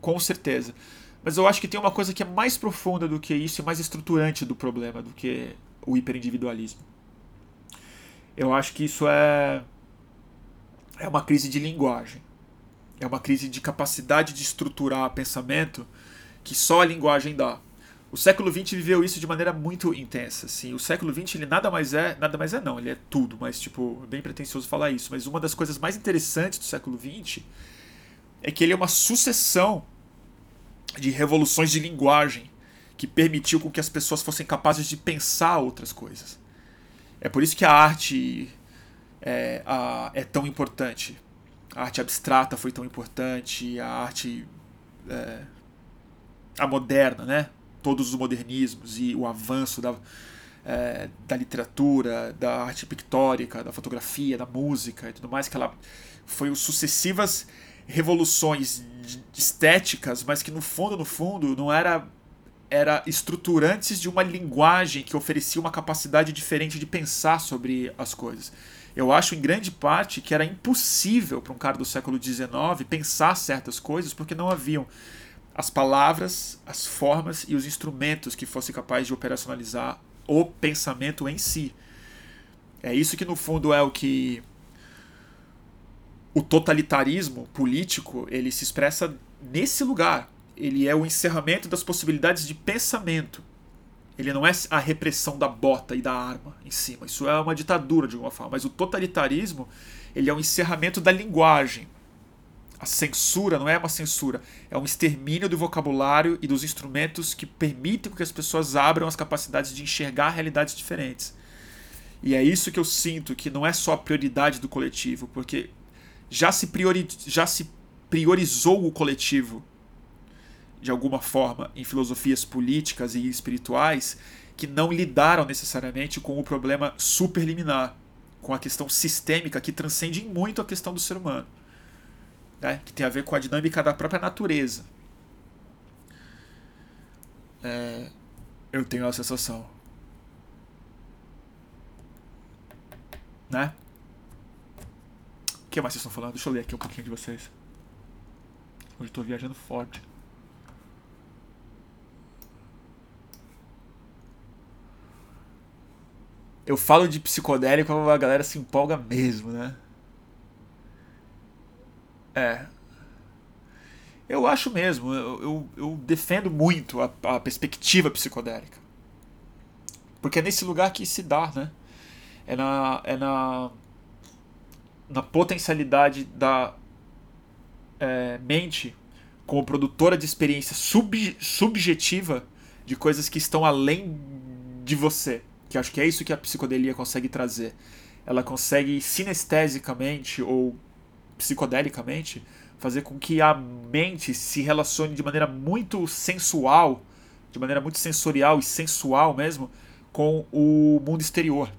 Speaker 1: com certeza. Mas eu acho que tem uma coisa que é mais profunda do que isso e mais estruturante do problema do que o hiperindividualismo. Eu acho que isso é. É uma crise de linguagem. É uma crise de capacidade de estruturar pensamento que só a linguagem dá. O século XX viveu isso de maneira muito intensa. Assim. O século XX ele nada mais é, nada mais é não, ele é tudo, mas tipo, é bem pretensioso falar isso. Mas uma das coisas mais interessantes do século XX é que ele é uma sucessão de revoluções de linguagem que permitiu com que as pessoas fossem capazes de pensar outras coisas. É por isso que a arte é, a, é tão importante. A arte abstrata foi tão importante, a arte é, a moderna, né? todos os modernismos e o avanço da, é, da literatura, da arte pictórica, da fotografia, da música e tudo mais, que ela foi sucessivas revoluções estéticas, mas que no fundo, no fundo, não era era estruturantes de uma linguagem que oferecia uma capacidade diferente de pensar sobre as coisas. Eu acho, em grande parte, que era impossível para um cara do século XIX pensar certas coisas porque não haviam as palavras, as formas e os instrumentos que fossem capazes de operacionalizar o pensamento em si. É isso que no fundo é o que o totalitarismo político ele se expressa nesse lugar. Ele é o encerramento das possibilidades de pensamento. Ele não é a repressão da bota e da arma em cima. Isso é uma ditadura de alguma forma. Mas o totalitarismo ele é o encerramento da linguagem. A censura não é uma censura, é um extermínio do vocabulário e dos instrumentos que permitem que as pessoas abram as capacidades de enxergar realidades diferentes. E é isso que eu sinto que não é só a prioridade do coletivo, porque já se, priori já se priorizou o coletivo de alguma forma em filosofias políticas e espirituais que não lidaram necessariamente com o problema superliminar, com a questão sistêmica que transcende muito a questão do ser humano né, que tem a ver com a dinâmica da própria natureza. É, eu tenho a sensação. Né? Que mais vocês estão falando? Deixa eu ler aqui um pouquinho de vocês. Hoje estou viajando forte. Eu falo de psicodélico, a galera se empolga mesmo, né? É. Eu acho mesmo, eu, eu, eu defendo muito a, a, perspectiva psicodélica. Porque é nesse lugar que se dá, né? É na, é na, na potencialidade da é, mente como produtora de experiência sub, subjetiva de coisas que estão além de você. Que acho que é isso que a psicodelia consegue trazer. Ela consegue sinestesicamente ou psicodelicamente fazer com que a mente se relacione de maneira muito sensual, de maneira muito sensorial e sensual mesmo, com o mundo exterior.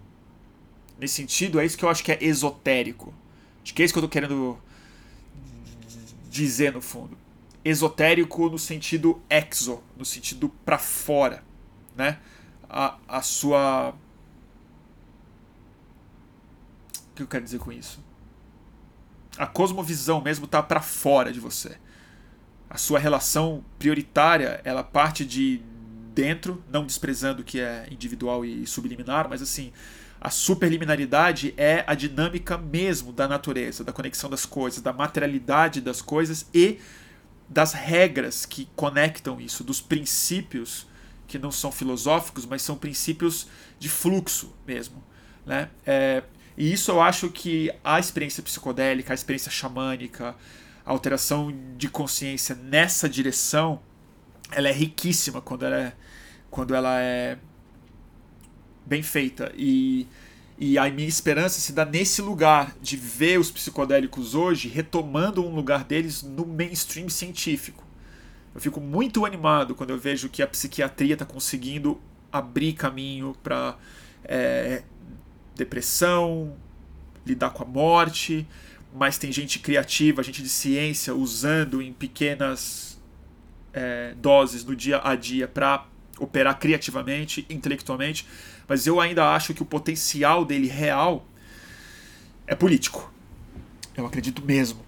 Speaker 1: Nesse sentido, é isso que eu acho que é esotérico. Acho que é isso que eu estou querendo dizer no fundo. Esotérico no sentido exo, no sentido para fora, né? A, a sua. O que eu quero dizer com isso? A cosmovisão mesmo tá para fora de você. A sua relação prioritária, ela parte de dentro, não desprezando o que é individual e subliminar, mas assim, a superliminaridade é a dinâmica mesmo da natureza, da conexão das coisas, da materialidade das coisas e das regras que conectam isso, dos princípios que não são filosóficos, mas são princípios de fluxo mesmo. Né? É, e isso eu acho que a experiência psicodélica, a experiência xamânica, a alteração de consciência nessa direção, ela é riquíssima quando ela é, quando ela é bem feita. E, e a minha esperança se dá nesse lugar de ver os psicodélicos hoje retomando um lugar deles no mainstream científico. Eu fico muito animado quando eu vejo que a psiquiatria está conseguindo abrir caminho para é, depressão, lidar com a morte, mas tem gente criativa, gente de ciência usando em pequenas é, doses no dia a dia para operar criativamente, intelectualmente, mas eu ainda acho que o potencial dele real é político. Eu acredito mesmo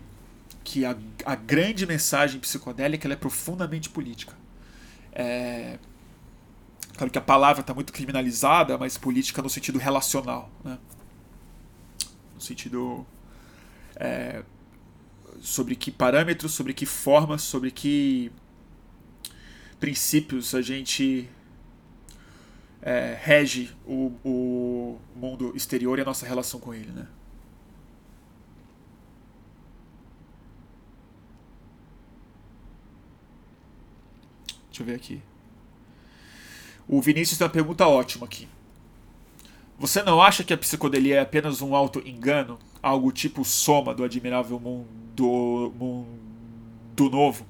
Speaker 1: que a, a grande mensagem psicodélica é profundamente política. É, claro que a palavra está muito criminalizada, mas política no sentido relacional, né? no sentido é, sobre que parâmetros, sobre que formas, sobre que princípios a gente é, rege o, o mundo exterior e a nossa relação com ele, né? Deixa eu ver aqui. O Vinícius tem uma pergunta ótima aqui. Você não acha que a psicodelia é apenas um auto-engano? Algo tipo soma do admirável mundo, mundo novo?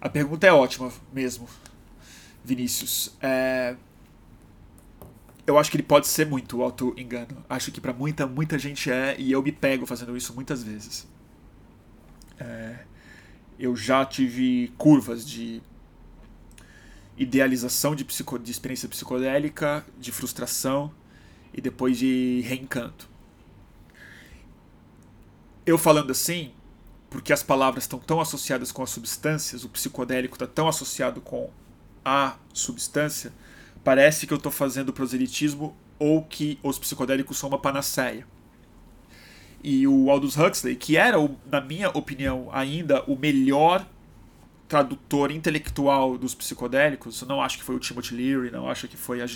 Speaker 1: A pergunta é ótima mesmo, Vinícius. É... Eu acho que ele pode ser muito auto-engano. Acho que para muita, muita gente é, e eu me pego fazendo isso muitas vezes. É... Eu já tive curvas de idealização de, psico... de experiência psicodélica, de frustração e depois de reencanto. Eu falando assim, porque as palavras estão tão associadas com as substâncias, o psicodélico está tão associado com a substância, parece que eu estou fazendo proselitismo ou que os psicodélicos são uma panaceia. E o Aldous Huxley, que era, na minha opinião, ainda o melhor tradutor intelectual dos psicodélicos, eu não acho que foi o Timothy Leary, não acho que foi a,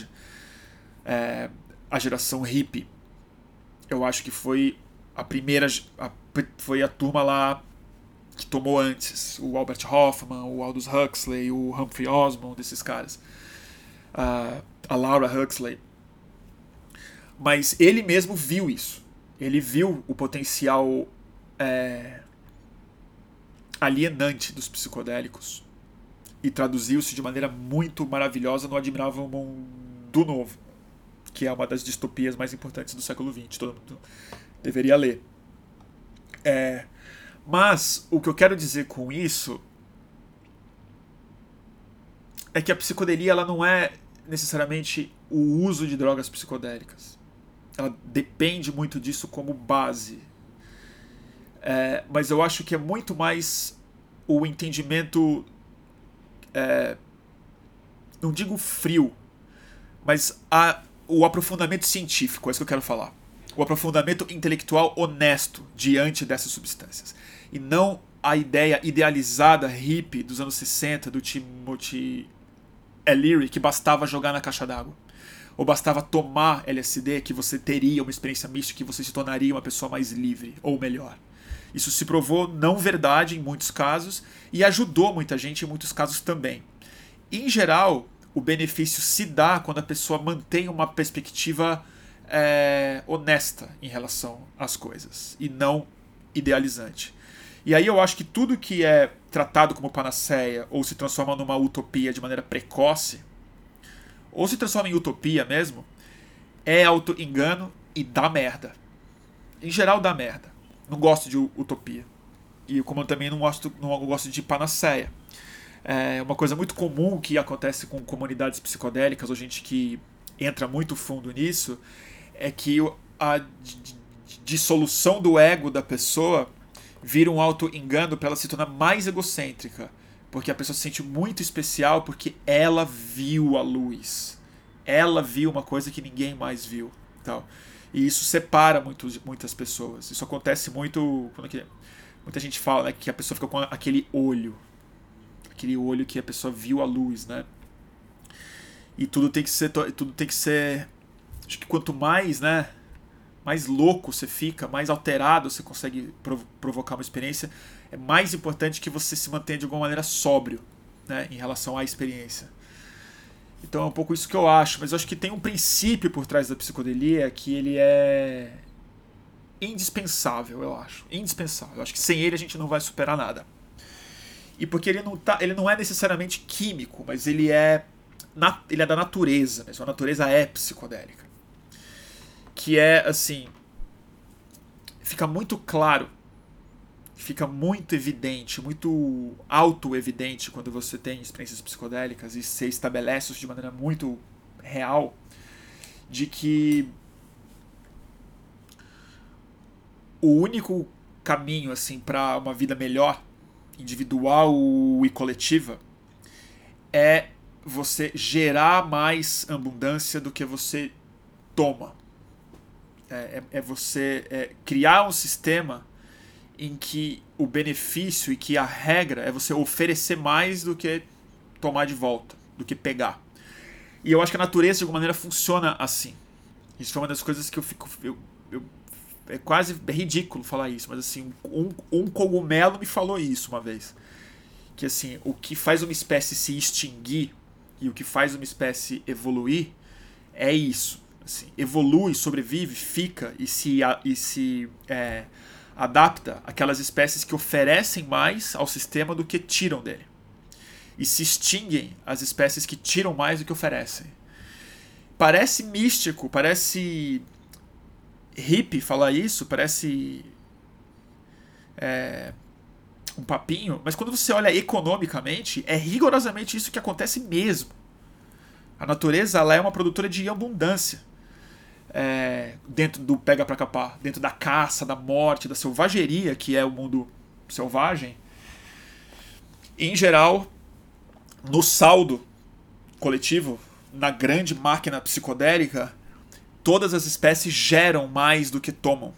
Speaker 1: é, a geração hippie. Eu acho que foi a primeira. A, foi a turma lá que tomou antes. O Albert Hoffman, o Aldous Huxley, o Humphrey Osmond, desses caras. Uh, a Laura Huxley. Mas ele mesmo viu isso. Ele viu o potencial é, alienante dos psicodélicos e traduziu-se de maneira muito maravilhosa no Admirável Mundo Novo, que é uma das distopias mais importantes do século XX. Todo mundo deveria ler. É, mas o que eu quero dizer com isso é que a psicodelia ela não é necessariamente o uso de drogas psicodélicas. Ela depende muito disso como base. É, mas eu acho que é muito mais o entendimento. É, não digo frio, mas a, o aprofundamento científico, é isso que eu quero falar. O aprofundamento intelectual honesto diante dessas substâncias e não a ideia idealizada hippie dos anos 60 do Timothy Leary que bastava jogar na caixa d'água. ou bastava tomar LSD que você teria uma experiência mística que você se tornaria uma pessoa mais livre ou melhor. Isso se provou não verdade em muitos casos e ajudou muita gente em muitos casos também. Em geral, o benefício se dá quando a pessoa mantém uma perspectiva é, honesta em relação às coisas e não idealizante. E aí eu acho que tudo que é tratado como panaceia ou se transforma numa utopia de maneira precoce, ou se transforma em utopia mesmo, é auto-engano e dá merda. Em geral dá merda. Não gosto de utopia. E como eu também não gosto, não gosto de panaceia. É uma coisa muito comum que acontece com comunidades psicodélicas, ou gente que entra muito fundo nisso, é que a dissolução do ego da pessoa vira um auto-engano para ela se tornar mais egocêntrica. Porque a pessoa se sente muito especial porque ela viu a luz. Ela viu uma coisa que ninguém mais viu. Tal. E isso separa muitos, muitas pessoas. Isso acontece muito quando que, muita gente fala né, que a pessoa fica com aquele olho. Aquele olho que a pessoa viu a luz, né? E tudo tem que ser. Tudo tem que ser. Acho que quanto mais, né? Mais louco você fica, mais alterado você consegue provocar uma experiência, é mais importante que você se mantenha de alguma maneira sóbrio né, em relação à experiência. Então é um pouco isso que eu acho, mas eu acho que tem um princípio por trás da psicodelia que ele é indispensável, eu acho. Indispensável. Eu acho que sem ele a gente não vai superar nada. E porque ele não, tá, ele não é necessariamente químico, mas ele é, ele é da natureza, mesmo. a natureza é psicodélica que é assim, fica muito claro, fica muito evidente, muito auto-evidente quando você tem experiências psicodélicas e se estabelece isso de maneira muito real, de que o único caminho assim para uma vida melhor, individual e coletiva, é você gerar mais abundância do que você toma. É, é, é você é, criar um sistema em que o benefício e que a regra é você oferecer mais do que tomar de volta, do que pegar. E eu acho que a natureza, de alguma maneira, funciona assim. Isso foi uma das coisas que eu fico. Eu, eu, é quase ridículo falar isso, mas assim, um, um cogumelo me falou isso uma vez. Que assim, o que faz uma espécie se extinguir e o que faz uma espécie evoluir é isso assim, evolui, sobrevive, fica e se, e se é, adapta àquelas espécies que oferecem mais ao sistema do que tiram dele. E se extinguem as espécies que tiram mais do que oferecem. Parece místico, parece hippie falar isso, parece é, um papinho, mas quando você olha economicamente, é rigorosamente isso que acontece mesmo. A natureza ela é uma produtora de abundância é, dentro do pega para capar, dentro da caça, da morte, da selvageria que é o mundo selvagem, em geral, no saldo coletivo, na grande máquina psicodélica, todas as espécies geram mais do que tomam.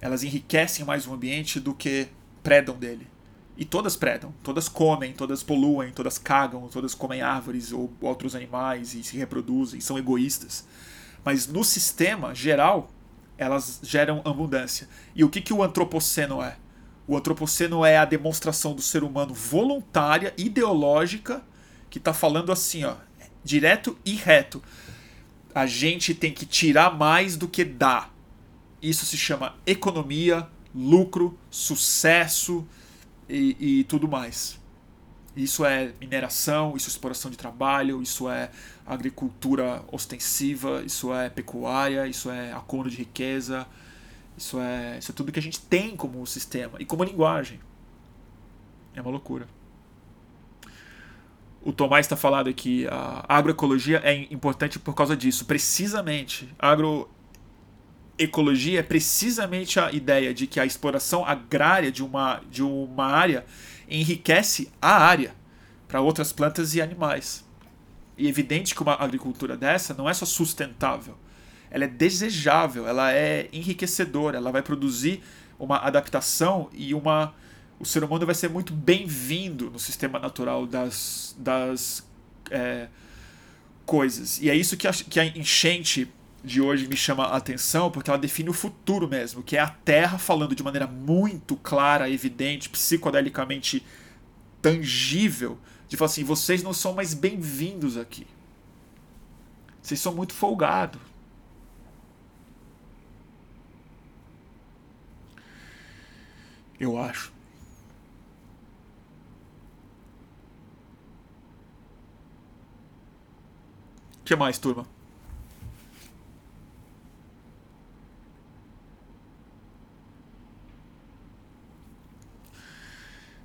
Speaker 1: Elas enriquecem mais o ambiente do que predam dele. E todas predam, todas comem, todas poluem, todas cagam, todas comem árvores ou outros animais e se reproduzem, são egoístas. Mas no sistema geral, elas geram abundância. E o que, que o antropoceno é? O antropoceno é a demonstração do ser humano voluntária, ideológica, que está falando assim, ó, direto e reto. A gente tem que tirar mais do que dá. Isso se chama economia, lucro, sucesso e, e tudo mais. Isso é mineração, isso é exploração de trabalho, isso é agricultura ostensiva, isso é pecuária, isso é acúmulo de riqueza, isso é, isso é tudo que a gente tem como sistema e como linguagem. É uma loucura. O Tomás está falando aqui, a agroecologia é importante por causa disso. Precisamente, a agroecologia é precisamente a ideia de que a exploração agrária de uma, de uma área enriquece a área para outras plantas e animais. E é evidente que uma agricultura dessa não é só sustentável, ela é desejável, ela é enriquecedora, ela vai produzir uma adaptação e uma o ser humano vai ser muito bem-vindo no sistema natural das, das é, coisas. E é isso que a, que a enchente de hoje me chama a atenção, porque ela define o futuro mesmo, que é a Terra falando de maneira muito clara, evidente, psicodelicamente tangível, de falar assim: vocês não são mais bem-vindos aqui. Vocês são muito folgados. Eu acho. O que mais, turma?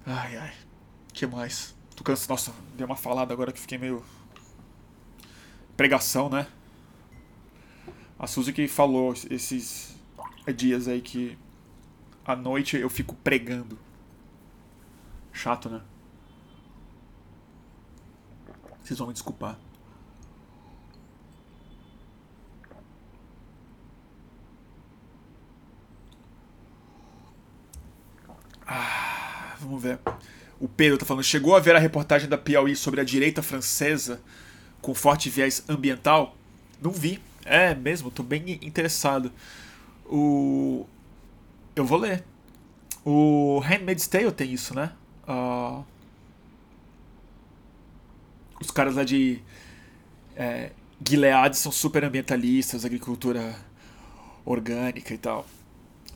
Speaker 1: Ai, ai. Que mais? Tô cansado. Nossa, dei uma falada agora que fiquei meio. Pregação, né? A Suzy que falou esses dias aí que à noite eu fico pregando. Chato, né? Vocês vão me desculpar. Ah, vamos ver. O Pedro tá falando, chegou a ver a reportagem da Piauí sobre a direita francesa com forte viés ambiental? Não vi. É mesmo, tô bem interessado. O... Eu vou ler. O Handmaid's Tale tem isso, né? Uh... Os caras lá de é, Gilead são super ambientalistas, agricultura orgânica e tal.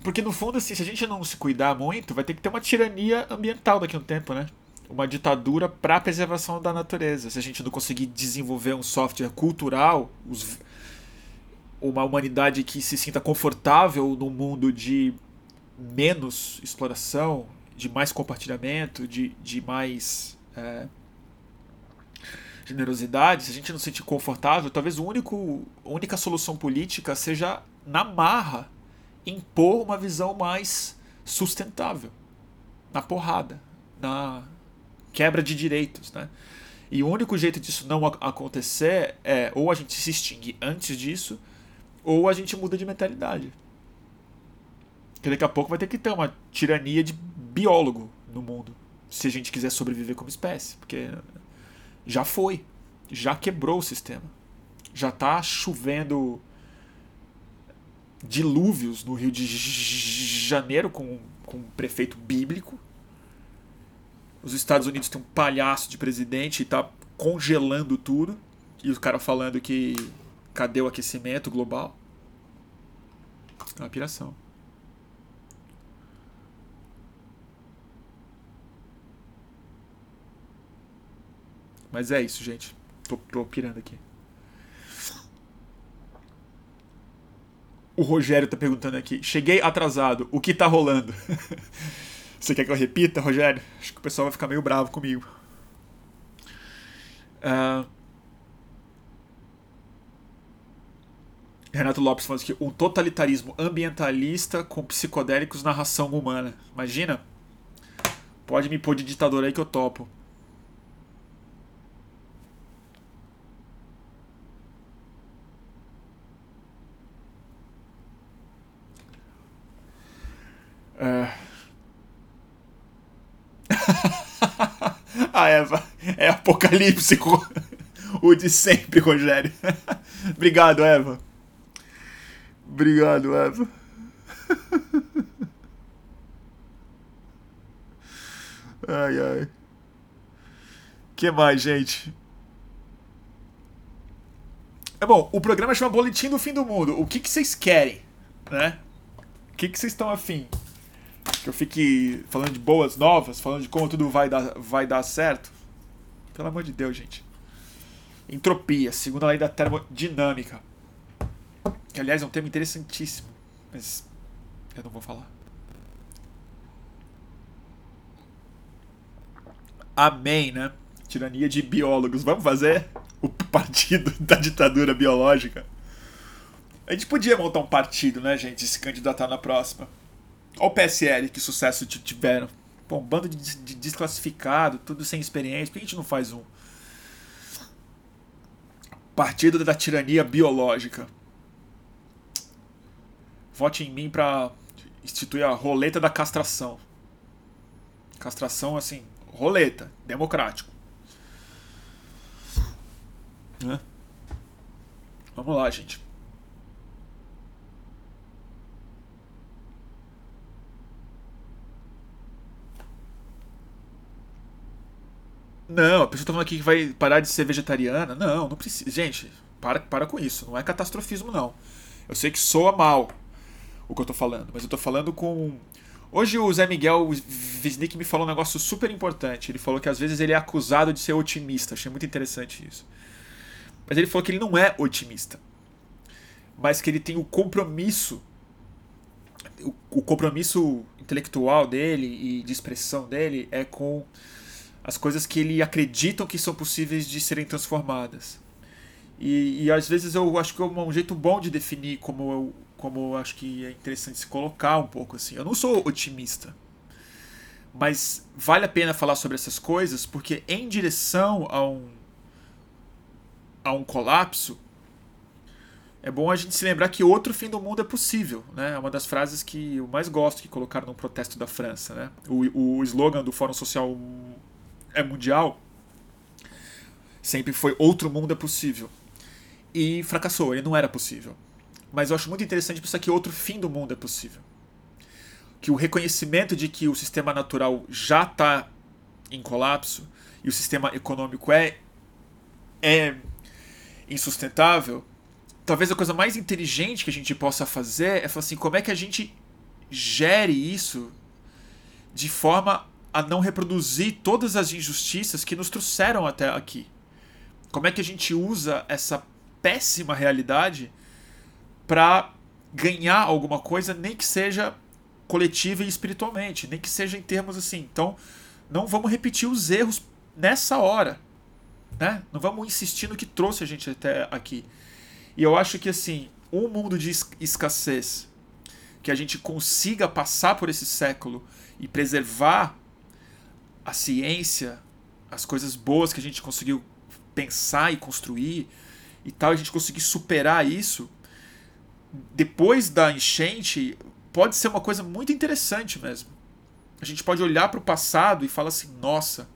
Speaker 1: Porque no fundo, assim, se a gente não se cuidar muito, vai ter que ter uma tirania ambiental daqui a um tempo, né? Uma ditadura para a preservação da natureza. Se a gente não conseguir desenvolver um software cultural, os, uma humanidade que se sinta confortável num mundo de menos exploração, de mais compartilhamento, de, de mais é, generosidade, se a gente não se sentir confortável, talvez a única solução política seja na marra impor uma visão mais sustentável, na porrada, na quebra de direitos, né? E o único jeito disso não acontecer é ou a gente se extingue antes disso, ou a gente muda de mentalidade. Porque daqui a pouco vai ter que ter uma tirania de biólogo no mundo, se a gente quiser sobreviver como espécie, porque já foi, já quebrou o sistema. Já está chovendo dilúvios no Rio de Janeiro com, com um prefeito bíblico. Os Estados Unidos têm um palhaço de presidente e está congelando tudo. E os caras falando que cadê o aquecimento global? É uma piração. Mas é isso, gente. Tô, tô pirando aqui. O Rogério tá perguntando aqui. Cheguei atrasado. O que tá rolando? Você quer que eu repita, Rogério? Acho que o pessoal vai ficar meio bravo comigo. Uh... Renato Lopes falando aqui. Um totalitarismo ambientalista com psicodélicos na ração humana. Imagina? Pode me pôr de ditador aí que eu topo. É... a Eva é Apocalipse, o de sempre, Rogério. Obrigado, Eva. Obrigado, Eva. Ai, ai. que mais, gente? É bom, o programa chama Boletim do Fim do Mundo. O que, que vocês querem, né? O que, que vocês estão afim? Que eu fique falando de boas novas, falando de como tudo vai dar, vai dar certo. Pelo amor de Deus, gente. Entropia, segunda lei da termodinâmica. Que, aliás, é um tema interessantíssimo. Mas eu não vou falar. Amém, né? Tirania de biólogos. Vamos fazer o partido da ditadura biológica? A gente podia montar um partido, né, gente? Se candidatar na próxima. Olha o PSL, que sucesso tiveram. Pô, um bando de, de desclassificado, tudo sem experiência. Por que a gente não faz um? Partido da tirania biológica. Vote em mim para instituir a roleta da castração. Castração, assim, roleta, democrático. Né? Vamos lá, gente. Não, a pessoa tá falando aqui que vai parar de ser vegetariana. Não, não precisa. Gente, para, para com isso. Não é catastrofismo, não. Eu sei que soa mal o que eu tô falando, mas eu tô falando com. Hoje o Zé Miguel Wisnik me falou um negócio super importante. Ele falou que às vezes ele é acusado de ser otimista. Achei muito interessante isso. Mas ele falou que ele não é otimista. Mas que ele tem o compromisso. O, o compromisso intelectual dele e de expressão dele é com as coisas que ele acreditam que são possíveis de serem transformadas. E, e às vezes eu acho que é um jeito bom de definir como eu, como eu acho que é interessante se colocar um pouco assim. Eu não sou otimista, mas vale a pena falar sobre essas coisas porque em direção a um a um colapso é bom a gente se lembrar que outro fim do mundo é possível, né? É uma das frases que eu mais gosto que colocaram no protesto da França, né? O, o slogan do Fórum Social é mundial sempre foi outro mundo é possível e fracassou, ele não era possível. Mas eu acho muito interessante pensar que outro fim do mundo é possível. Que o reconhecimento de que o sistema natural já está em colapso e o sistema econômico é, é insustentável, talvez a coisa mais inteligente que a gente possa fazer é falar assim, como é que a gente gere isso de forma a não reproduzir todas as injustiças que nos trouxeram até aqui. Como é que a gente usa essa péssima realidade para ganhar alguma coisa, nem que seja coletiva e espiritualmente, nem que seja em termos assim. Então, não vamos repetir os erros nessa hora, né? Não vamos insistir no que trouxe a gente até aqui. E eu acho que assim, um mundo de escassez que a gente consiga passar por esse século e preservar a ciência, as coisas boas que a gente conseguiu pensar e construir, e tal, a gente conseguir superar isso depois da enchente, pode ser uma coisa muito interessante mesmo. A gente pode olhar para o passado e falar assim: nossa,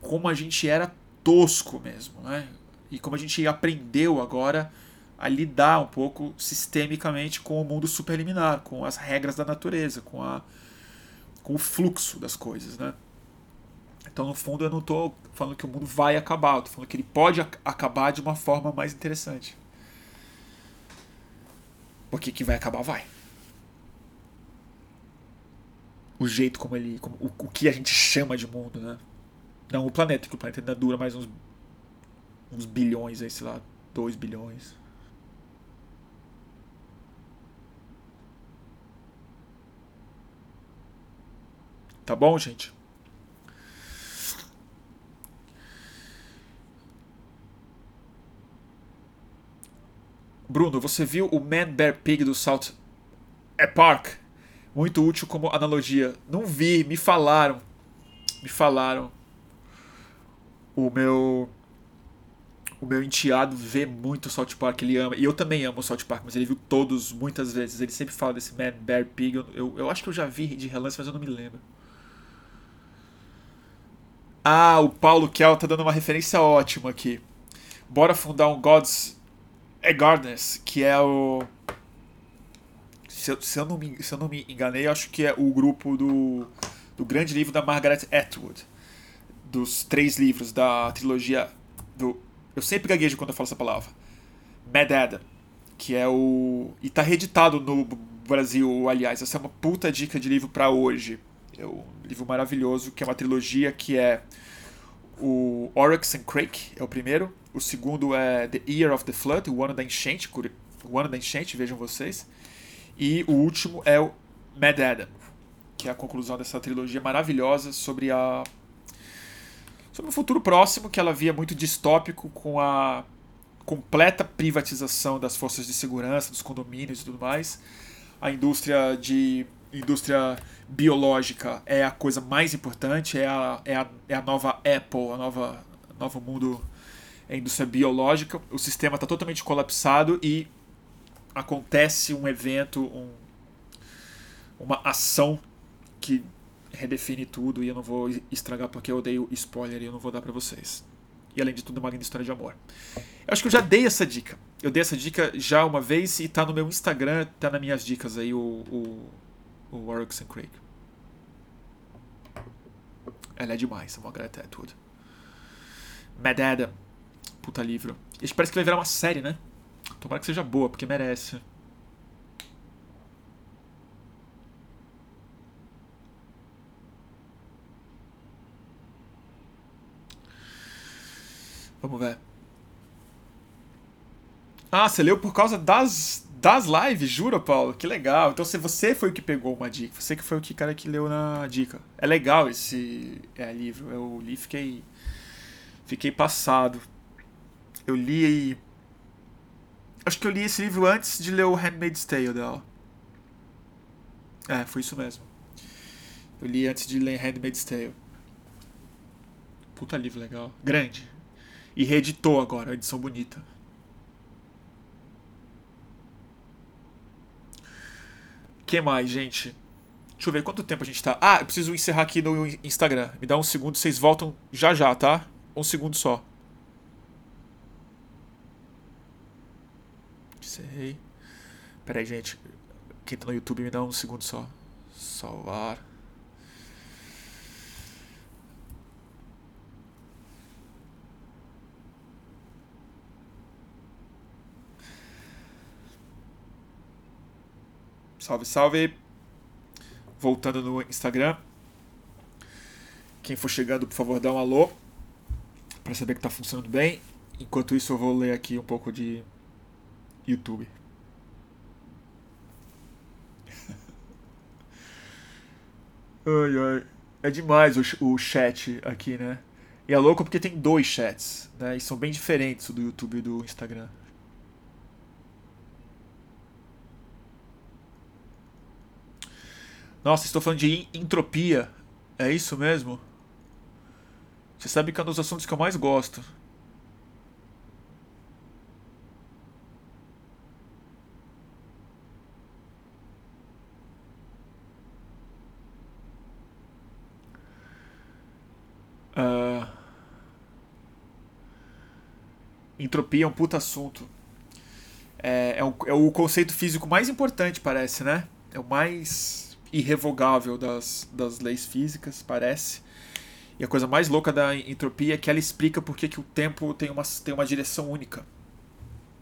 Speaker 1: como a gente era tosco mesmo, né? E como a gente aprendeu agora a lidar um pouco sistemicamente com o mundo superliminar, com as regras da natureza, com, a, com o fluxo das coisas, né? Então, no fundo, eu não estou falando que o mundo vai acabar, eu tô falando que ele pode ac acabar de uma forma mais interessante. Porque que vai acabar, vai. O jeito como ele. Como, o, o que a gente chama de mundo, né? Não o planeta, que o planeta ainda dura mais uns, uns bilhões aí, sei lá, 2 bilhões. Tá bom, gente? Bruno, você viu o Man Bear Pig do South Park? Muito útil como analogia. Não vi, me falaram. Me falaram. O meu. O meu enteado vê muito South Park, ele ama. E eu também amo South Park, mas ele viu todos muitas vezes. Ele sempre fala desse Man Bear Pig. Eu, eu, eu acho que eu já vi de relance, mas eu não me lembro. Ah, o Paulo Kel tá dando uma referência ótima aqui. Bora fundar um Gods é Gardeners, que é o. Se eu, se, eu não me, se eu não me enganei, acho que é o grupo do, do grande livro da Margaret Atwood. Dos três livros da trilogia do. Eu sempre gaguejo quando eu falo essa palavra. Mad Adam. Que é o. E tá reeditado no Brasil, aliás. Essa é uma puta dica de livro para hoje. É um livro maravilhoso, que é uma trilogia que é o Oryx and Crake, é o primeiro. O segundo é The Year of the Flood, o ano da enchente, o ano da enchente, vejam vocês. E o último é o Mad Adam, que é a conclusão dessa trilogia maravilhosa sobre a sobre um futuro próximo que ela via muito distópico com a completa privatização das forças de segurança, dos condomínios e tudo mais. A indústria de indústria biológica é a coisa mais importante, é a, é a, é a nova Apple, a nova novo mundo é indústria biológica, o sistema está totalmente colapsado e acontece um evento, um, uma ação que redefine tudo e eu não vou estragar porque eu odeio spoiler e eu não vou dar para vocês. E além de tudo, é uma grande história de amor. Eu acho que eu já dei essa dica. Eu dei essa dica já uma vez e tá no meu Instagram, tá nas minhas dicas aí, o, o, o Craig. Ela é demais, a Margaret Atwood. Mad Adam. Puta livro. E parece que vai virar uma série, né? Tomara que seja boa, porque merece. Vamos ver. Ah, você leu por causa das, das lives, jura, Paulo? Que legal. Então se você foi o que pegou uma dica, você que foi o que cara que leu na dica. É legal esse é, livro. Eu li, fiquei fiquei passado. Eu li acho que eu li esse livro antes de ler o Handmaid's Tale dela. É, foi isso mesmo. Eu li antes de ler Handmaid's Tale. Puta livro legal. Grande. E reeditou agora, a edição bonita. que mais, gente? Deixa eu ver quanto tempo a gente tá. Ah, eu preciso encerrar aqui no Instagram. Me dá um segundo, vocês voltam já já, tá? Um segundo só. Encerrei. Pera aí, gente. Quem tá no YouTube me dá um segundo só. Salvar. Salve, salve. Voltando no Instagram. Quem for chegando, por favor, dá um alô. Para saber que tá funcionando bem. Enquanto isso, eu vou ler aqui um pouco de YouTube. ai, ai. É demais o, o chat aqui, né? E é louco porque tem dois chats, né? E são bem diferentes do YouTube e do Instagram. Nossa, estou falando de entropia. É isso mesmo? Você sabe que é um dos assuntos que eu mais gosto. Uh... Entropia é um puta assunto. É, é, o, é o conceito físico mais importante, parece, né? É o mais irrevogável das, das leis físicas, parece. E a coisa mais louca da entropia é que ela explica por que o tempo tem uma, tem uma direção única.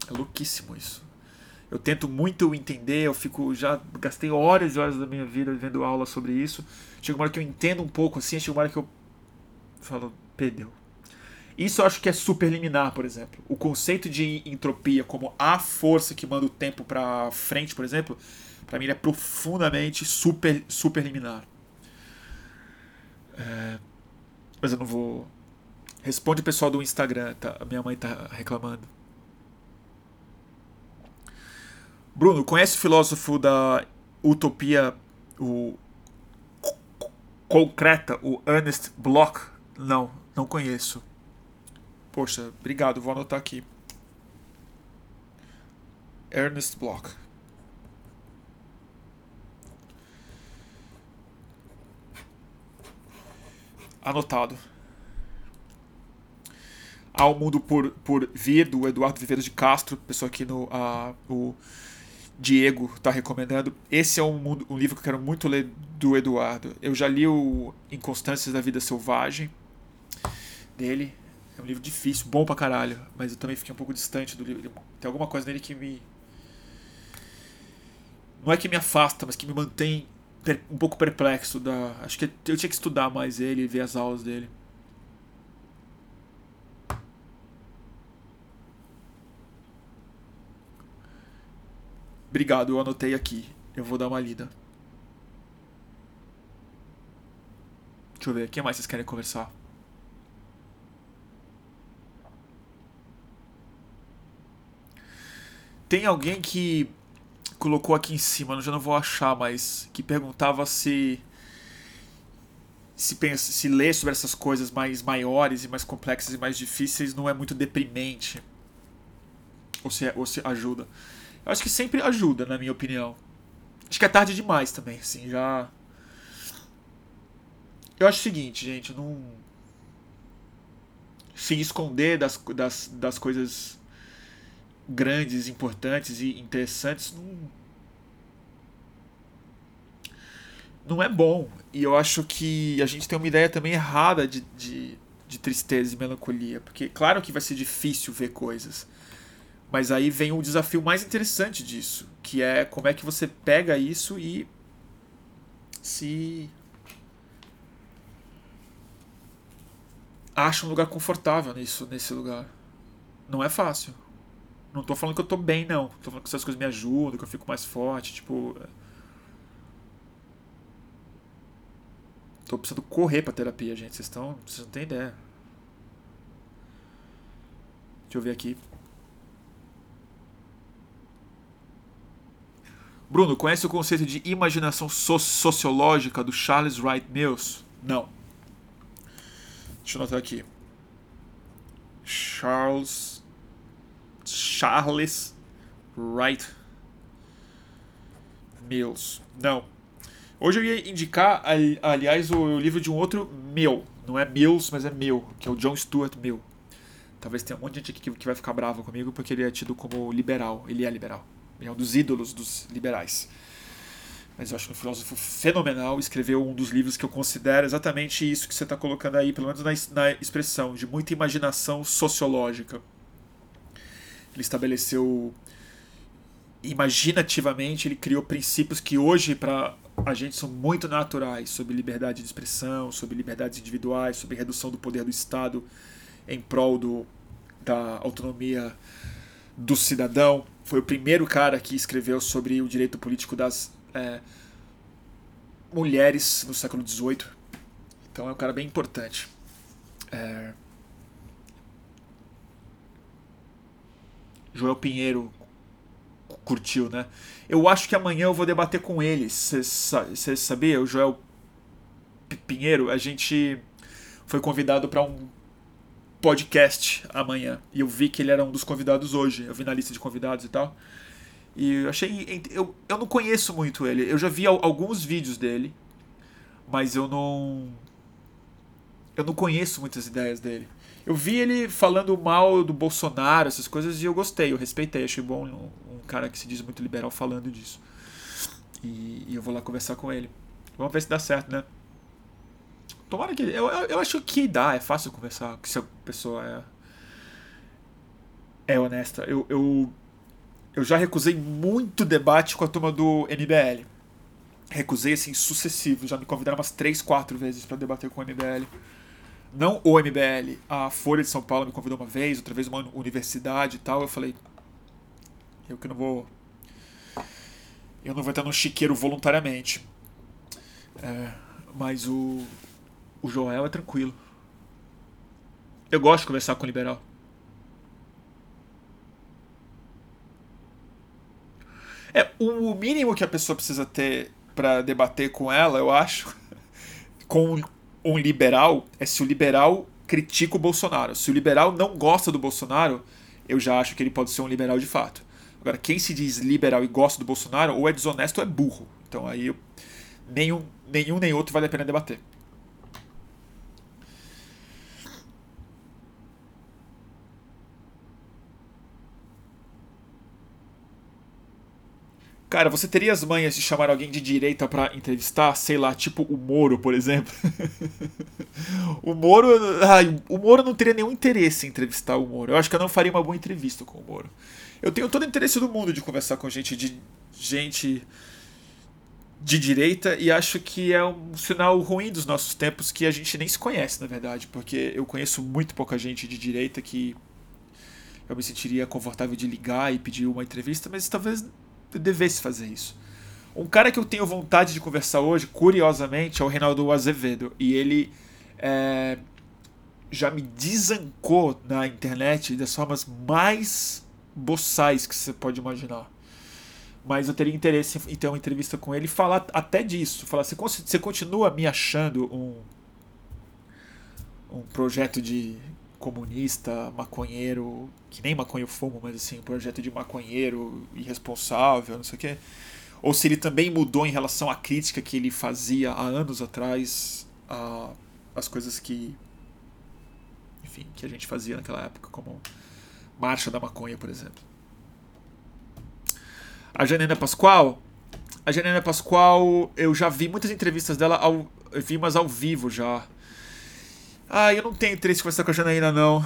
Speaker 1: É louquíssimo isso. Eu tento muito entender, eu fico já gastei horas e horas da minha vida vendo aula sobre isso. Chega uma hora que eu entendo um pouco assim, chega uma hora que eu falo, perdeu. Isso eu acho que é superliminar, por exemplo. O conceito de entropia como a força que manda o tempo para frente, por exemplo, para mim ele é profundamente super, super liminar. É, mas eu não vou. Responde o pessoal do Instagram, tá? A minha mãe tá reclamando. Bruno, conhece o filósofo da utopia, o concreta, o Ernest Bloch? Não, não conheço. Poxa, obrigado, vou anotar aqui. Ernest Bloch. Anotado. Ao Mundo por, por Vir, do Eduardo Viveiro de Castro, pessoa aqui no. Uh, o Diego está recomendando. Esse é um, mundo, um livro que eu quero muito ler do Eduardo. Eu já li o Inconstâncias da Vida Selvagem dele. É um livro difícil, bom pra caralho, mas eu também fiquei um pouco distante do livro. Tem alguma coisa nele que me. Não é que me afasta, mas que me mantém um pouco perplexo da. Acho que eu tinha que estudar mais ele e ver as aulas dele. Obrigado, eu anotei aqui. Eu vou dar uma lida. Deixa eu ver, quem mais vocês querem conversar? Tem alguém que colocou aqui em cima, eu já não vou achar, mas que perguntava se se pensa, se ler sobre essas coisas mais maiores e mais complexas e mais difíceis não é muito deprimente ou se, ou se ajuda. Eu acho que sempre ajuda, na minha opinião. Acho que é tarde demais também, assim, já. Eu acho o seguinte, gente, não. Se esconder das, das, das coisas grandes, importantes e interessantes não, não é bom. E eu acho que a gente tem uma ideia também errada de, de, de tristeza e melancolia. Porque, claro que vai ser difícil ver coisas. Mas aí vem o desafio mais interessante disso, que é como é que você pega isso e se acha um lugar confortável nisso, nesse lugar. Não é fácil. Não tô falando que eu tô bem, não. Tô falando que essas coisas me ajudam, que eu fico mais forte, tipo. Tô precisando correr pra terapia, gente. Vocês estão. Vocês não têm ideia. Deixa eu ver aqui. Bruno, conhece o conceito de imaginação so sociológica do Charles Wright Mills? Não. Deixa eu anotar aqui. Charles. Charles Wright Mills. Não. Hoje eu ia indicar, aliás, o livro de um outro meu. Não é Mills, mas é meu, que é o John Stuart Mill. Talvez tenha um monte de gente aqui que vai ficar bravo comigo porque ele é tido como liberal. Ele é liberal. Ele é um dos ídolos dos liberais mas eu acho um filósofo fenomenal. Escreveu um dos livros que eu considero exatamente isso que você está colocando aí, pelo menos na, na expressão, de muita imaginação sociológica. Ele estabeleceu imaginativamente, ele criou princípios que hoje para a gente são muito naturais sobre liberdade de expressão, sobre liberdades individuais, sobre redução do poder do Estado em prol do, da autonomia do cidadão. Foi o primeiro cara que escreveu sobre o direito político das é, mulheres no século XVIII. Então é um cara bem importante. É... Joel Pinheiro curtiu, né? Eu acho que amanhã eu vou debater com ele. Você sabia? O Joel Pinheiro, a gente foi convidado para um podcast amanhã. E eu vi que ele era um dos convidados hoje. Eu vi na lista de convidados e tal. E eu achei. Eu, eu não conheço muito ele. Eu já vi alguns vídeos dele, mas eu não. Eu não conheço muitas ideias dele. Eu vi ele falando mal do Bolsonaro, essas coisas, e eu gostei, eu respeitei. Achei bom um, um cara que se diz muito liberal falando disso. E, e, eu vou lá conversar com ele. Vamos ver se dá certo, né? Tomara que. Eu, eu, eu acho que dá, é fácil conversar se a pessoa é. É honesta. Eu, eu eu já recusei muito debate com a turma do MBL. Recusei, assim, sucessivo. Já me convidaram umas 3, 4 vezes para debater com o MBL. Não o MBL. A Folha de São Paulo me convidou uma vez, outra vez uma universidade e tal. Eu falei, eu que não vou. Eu não vou estar no chiqueiro voluntariamente. É, mas o. O Joel é tranquilo. Eu gosto de conversar com o liberal. É, o mínimo que a pessoa precisa ter para debater com ela, eu acho, com um liberal, é se o liberal critica o Bolsonaro. Se o liberal não gosta do Bolsonaro, eu já acho que ele pode ser um liberal de fato. Agora, quem se diz liberal e gosta do Bolsonaro, ou é desonesto ou é burro. Então aí nenhum, nenhum nem outro vale a pena debater. Cara, você teria as manhas de chamar alguém de direita para entrevistar? Sei lá, tipo o Moro, por exemplo. o Moro. Ai, o Moro não teria nenhum interesse em entrevistar o Moro. Eu acho que eu não faria uma boa entrevista com o Moro. Eu tenho todo o interesse do mundo de conversar com gente de. gente de direita e acho que é um sinal ruim dos nossos tempos que a gente nem se conhece, na verdade, porque eu conheço muito pouca gente de direita que eu me sentiria confortável de ligar e pedir uma entrevista, mas talvez devesse fazer isso. Um cara que eu tenho vontade de conversar hoje, curiosamente, é o Reinaldo Azevedo. E ele é, já me desancou na internet das formas mais boçais que você pode imaginar. Mas eu teria interesse em ter uma entrevista com ele e falar até disso. Falar, você, você continua me achando um, um projeto de comunista, maconheiro, que nem maconha eu fumo, mas assim, um projeto de maconheiro irresponsável, não sei o quê. Ou se ele também mudou em relação à crítica que ele fazia há anos atrás às coisas que enfim, que a gente fazia naquela época, como Marcha da Maconha, por exemplo. A Janaina Pascoal? A Janaina Pascoal, eu já vi muitas entrevistas dela, ao, eu vi umas ao vivo já. Ah, eu não tenho interesse em conversar com a Janaína, não.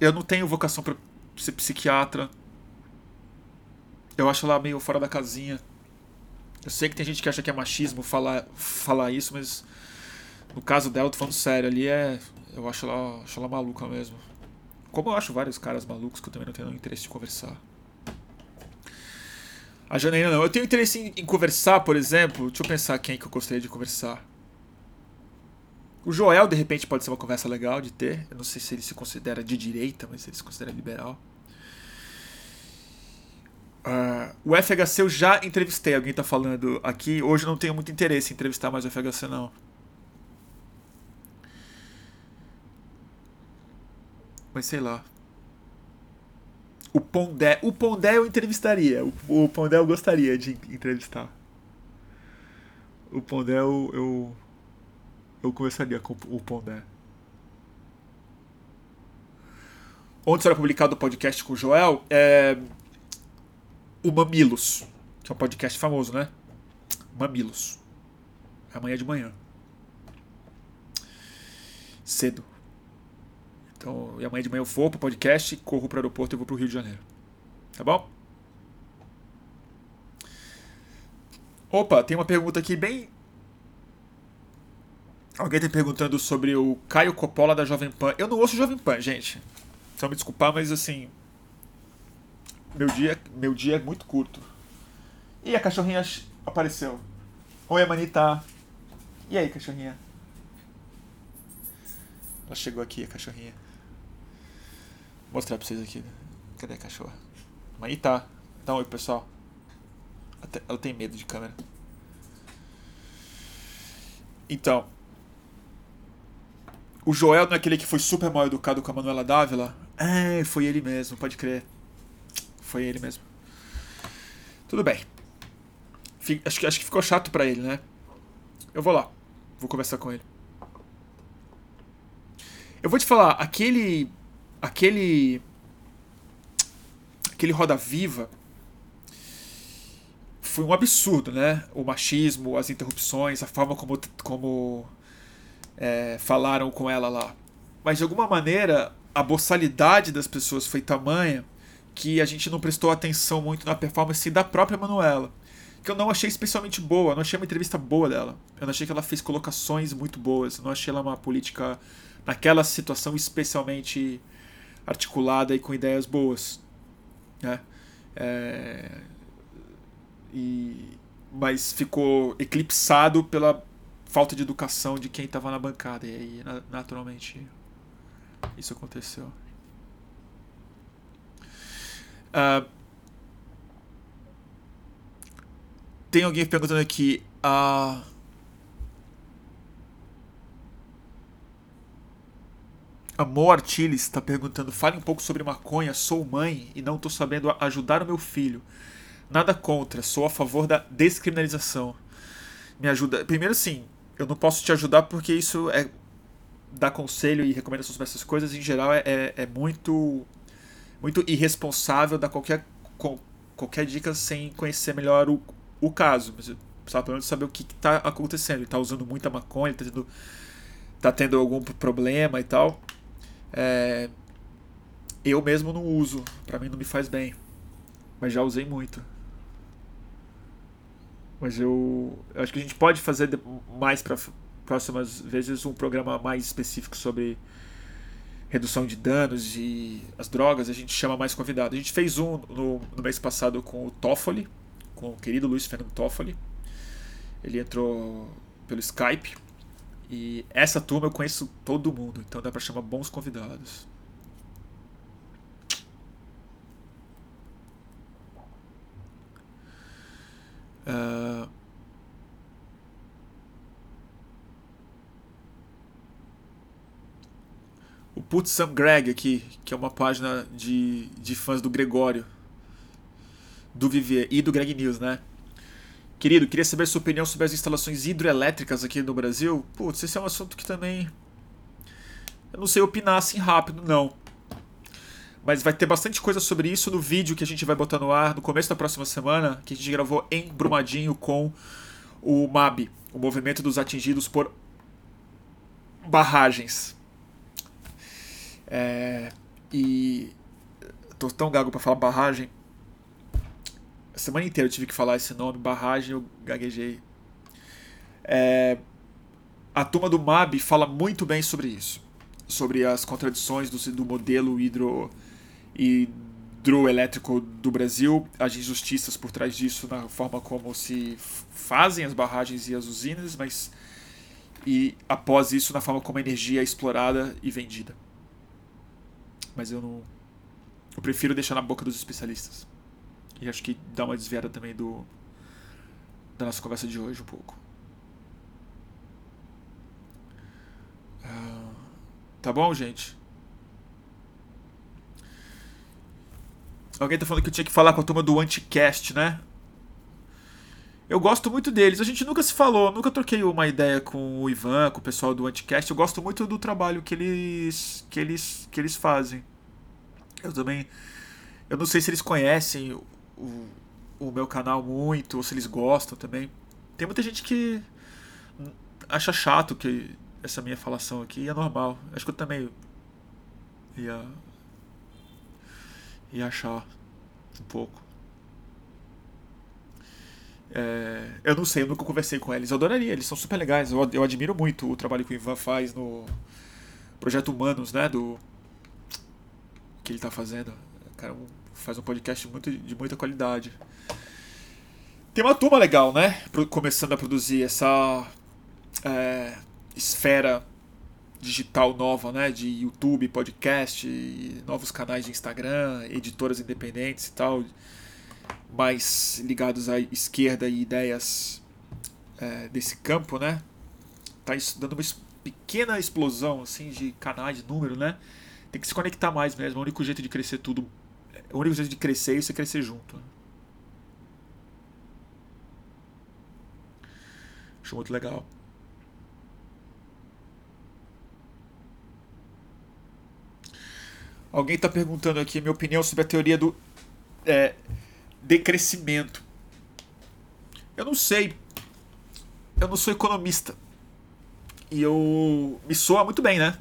Speaker 1: Eu não tenho vocação para ser psiquiatra. Eu acho ela meio fora da casinha. Eu sei que tem gente que acha que é machismo falar, falar isso, mas no caso dela, tô falando sério, ali é. Eu acho ela, acho ela maluca mesmo. Como eu acho vários caras malucos que eu também não tenho interesse de conversar. A Janaína não. Eu tenho interesse em, em, conversar, por exemplo. Deixa eu pensar quem que eu gostaria de conversar. O Joel, de repente, pode ser uma conversa legal de ter. Eu não sei se ele se considera de direita, mas ele se considera liberal. Uh, o FHC eu já entrevistei. Alguém está falando aqui. Hoje eu não tenho muito interesse em entrevistar mais o FHC, não. Mas sei lá. O Pondé. O Pondé eu entrevistaria. O, o Pondé eu gostaria de entrevistar. O Pondé eu. Eu, eu conversaria com o Pondé. Onde será publicado o podcast com o Joel? É. O Mamilos. Que é um podcast famoso, né? Mamilos. Amanhã de manhã. Cedo. Então, e amanhã de manhã eu vou pro podcast, corro pro aeroporto e vou pro Rio de Janeiro. Tá bom? Opa, tem uma pergunta aqui bem. Alguém tá perguntando sobre o Caio Coppola da Jovem Pan. Eu não ouço Jovem Pan, gente. Só me desculpar, mas assim. Meu dia, meu dia é muito curto. E a cachorrinha apareceu. Oi, Amanita. E aí, cachorrinha? Ela chegou aqui, a cachorrinha. Vou mostrar pra vocês aqui. Cadê a cachorra? Tá. Dá um oi, pessoal. Ela tem medo de câmera. Então. O Joel não é aquele que foi super mal educado com a Manuela Dávila? É, foi ele mesmo, pode crer. Foi ele mesmo. Tudo bem. Acho que, acho que ficou chato pra ele, né? Eu vou lá. Vou conversar com ele. Eu vou te falar, aquele aquele aquele Roda Viva foi um absurdo, né? O machismo, as interrupções, a forma como, como é, falaram com ela lá. Mas de alguma maneira a boçalidade das pessoas foi tamanha que a gente não prestou atenção muito na performance da própria Manuela. Que eu não achei especialmente boa, não achei uma entrevista boa dela. Eu não achei que ela fez colocações muito boas, não achei ela uma política naquela situação especialmente articulada e com ideias boas. Né? É, e, mas ficou eclipsado pela falta de educação de quem estava na bancada. E aí, naturalmente, isso aconteceu. Uh, tem alguém perguntando aqui. Uh, Amor Artiles está perguntando: fale um pouco sobre maconha. Sou mãe e não estou sabendo ajudar o meu filho. Nada contra, sou a favor da descriminalização. Me ajuda. Primeiro, sim, eu não posso te ajudar porque isso é. dar conselho e recomendações sobre essas coisas, em geral, é, é, é muito. muito irresponsável dar qualquer, qualquer dica sem conhecer melhor o, o caso. Mas precisava pelo menos saber o que está acontecendo. Ele está usando muita maconha, está tendo, tá tendo algum problema e tal. É, eu mesmo não uso, para mim não me faz bem, mas já usei muito. Mas eu, acho que a gente pode fazer mais para próximas vezes um programa mais específico sobre redução de danos e as drogas. A gente chama mais convidado. A gente fez um no, no mês passado com o Toffoli, com o querido Luiz Fernando Toffoli. Ele entrou pelo Skype e essa turma eu conheço todo mundo, então dá para chamar bons convidados. Uh... O Put Sam Greg aqui, que é uma página de, de fãs do Gregório, do Vivier e do Greg News, né? Querido, queria saber sua opinião sobre as instalações hidroelétricas aqui no Brasil. Putz, esse é um assunto que também. Eu não sei opinar assim rápido, não. Mas vai ter bastante coisa sobre isso no vídeo que a gente vai botar no ar no começo da próxima semana, que a gente gravou em Brumadinho com o MAB, o Movimento dos Atingidos por Barragens. É, e tô tão gago para falar barragem. A semana inteira eu tive que falar esse nome, barragem, eu gaguejei. É, a turma do MAB fala muito bem sobre isso. Sobre as contradições do, do modelo hidro hidroelétrico do Brasil, as injustiças por trás disso na forma como se fazem as barragens e as usinas, mas e após isso na forma como a energia é explorada e vendida. Mas eu não eu prefiro deixar na boca dos especialistas. E acho que dá uma desviada também do da nossa conversa de hoje um pouco. Uh, tá bom, gente? Alguém tá falando que eu tinha que falar com a turma do Anticast, né? Eu gosto muito deles. A gente nunca se falou, nunca troquei uma ideia com o Ivan, com o pessoal do Anticast. Eu gosto muito do trabalho que eles que eles que eles fazem. Eu também eu não sei se eles conhecem o, o meu canal muito ou se eles gostam também. Tem muita gente que acha chato que essa minha falação aqui é normal. Acho que eu também ia e achar um pouco. É, eu não sei, eu nunca conversei com eles. Eu adoraria, eles são super legais. Eu, eu admiro muito o trabalho que o Ivan faz no Projeto Humanos, né? Do que ele está fazendo. Cara faz um podcast muito, de muita qualidade. Tem uma turma legal, né? Começando a produzir essa é, esfera digital nova, né, de YouTube, podcast, novos canais de Instagram, editoras independentes e tal, mais ligados à esquerda e ideias é, desse campo, né, tá dando uma pequena explosão assim de canais, de número, né, tem que se conectar mais mesmo, é o único jeito de crescer tudo, é o único jeito de crescer é você crescer junto. Acho muito legal. Alguém está perguntando aqui minha opinião sobre a teoria do é, decrescimento. Eu não sei. Eu não sou economista. E eu. Me soa muito bem, né?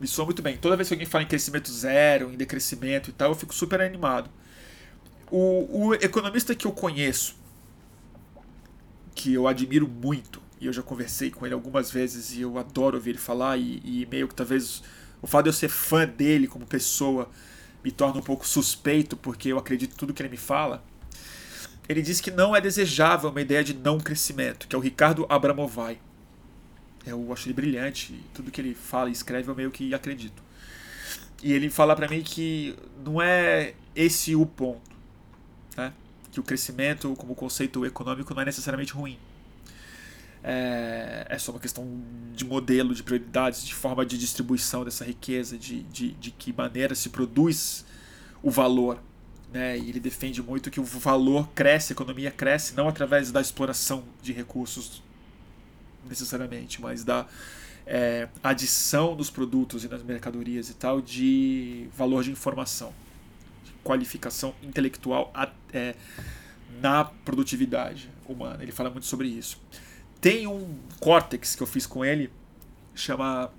Speaker 1: Me soa muito bem. Toda vez que alguém fala em crescimento zero, em decrescimento e tal, eu fico super animado. O, o economista que eu conheço, que eu admiro muito, e eu já conversei com ele algumas vezes e eu adoro ouvir ele falar, e, e meio que talvez o fato de eu ser fã dele como pessoa me torna um pouco suspeito, porque eu acredito em tudo que ele me fala. Ele diz que não é desejável uma ideia de não crescimento, que é o Ricardo Abramovay. Eu acho ele brilhante, tudo que ele fala e escreve eu meio que acredito. E ele fala para mim que não é esse o ponto, né? Que o crescimento como conceito econômico não é necessariamente ruim é, é só uma questão de modelo, de prioridades, de forma de distribuição dessa riqueza, de, de, de que maneira se produz o valor. Né? E ele defende muito que o valor cresce, a economia cresce, não através da exploração de recursos necessariamente, mas da é, adição dos produtos e nas mercadorias e tal de valor de informação, de qualificação intelectual é, na produtividade humana. Ele fala muito sobre isso. Tem um Cortex que eu fiz com ele, chama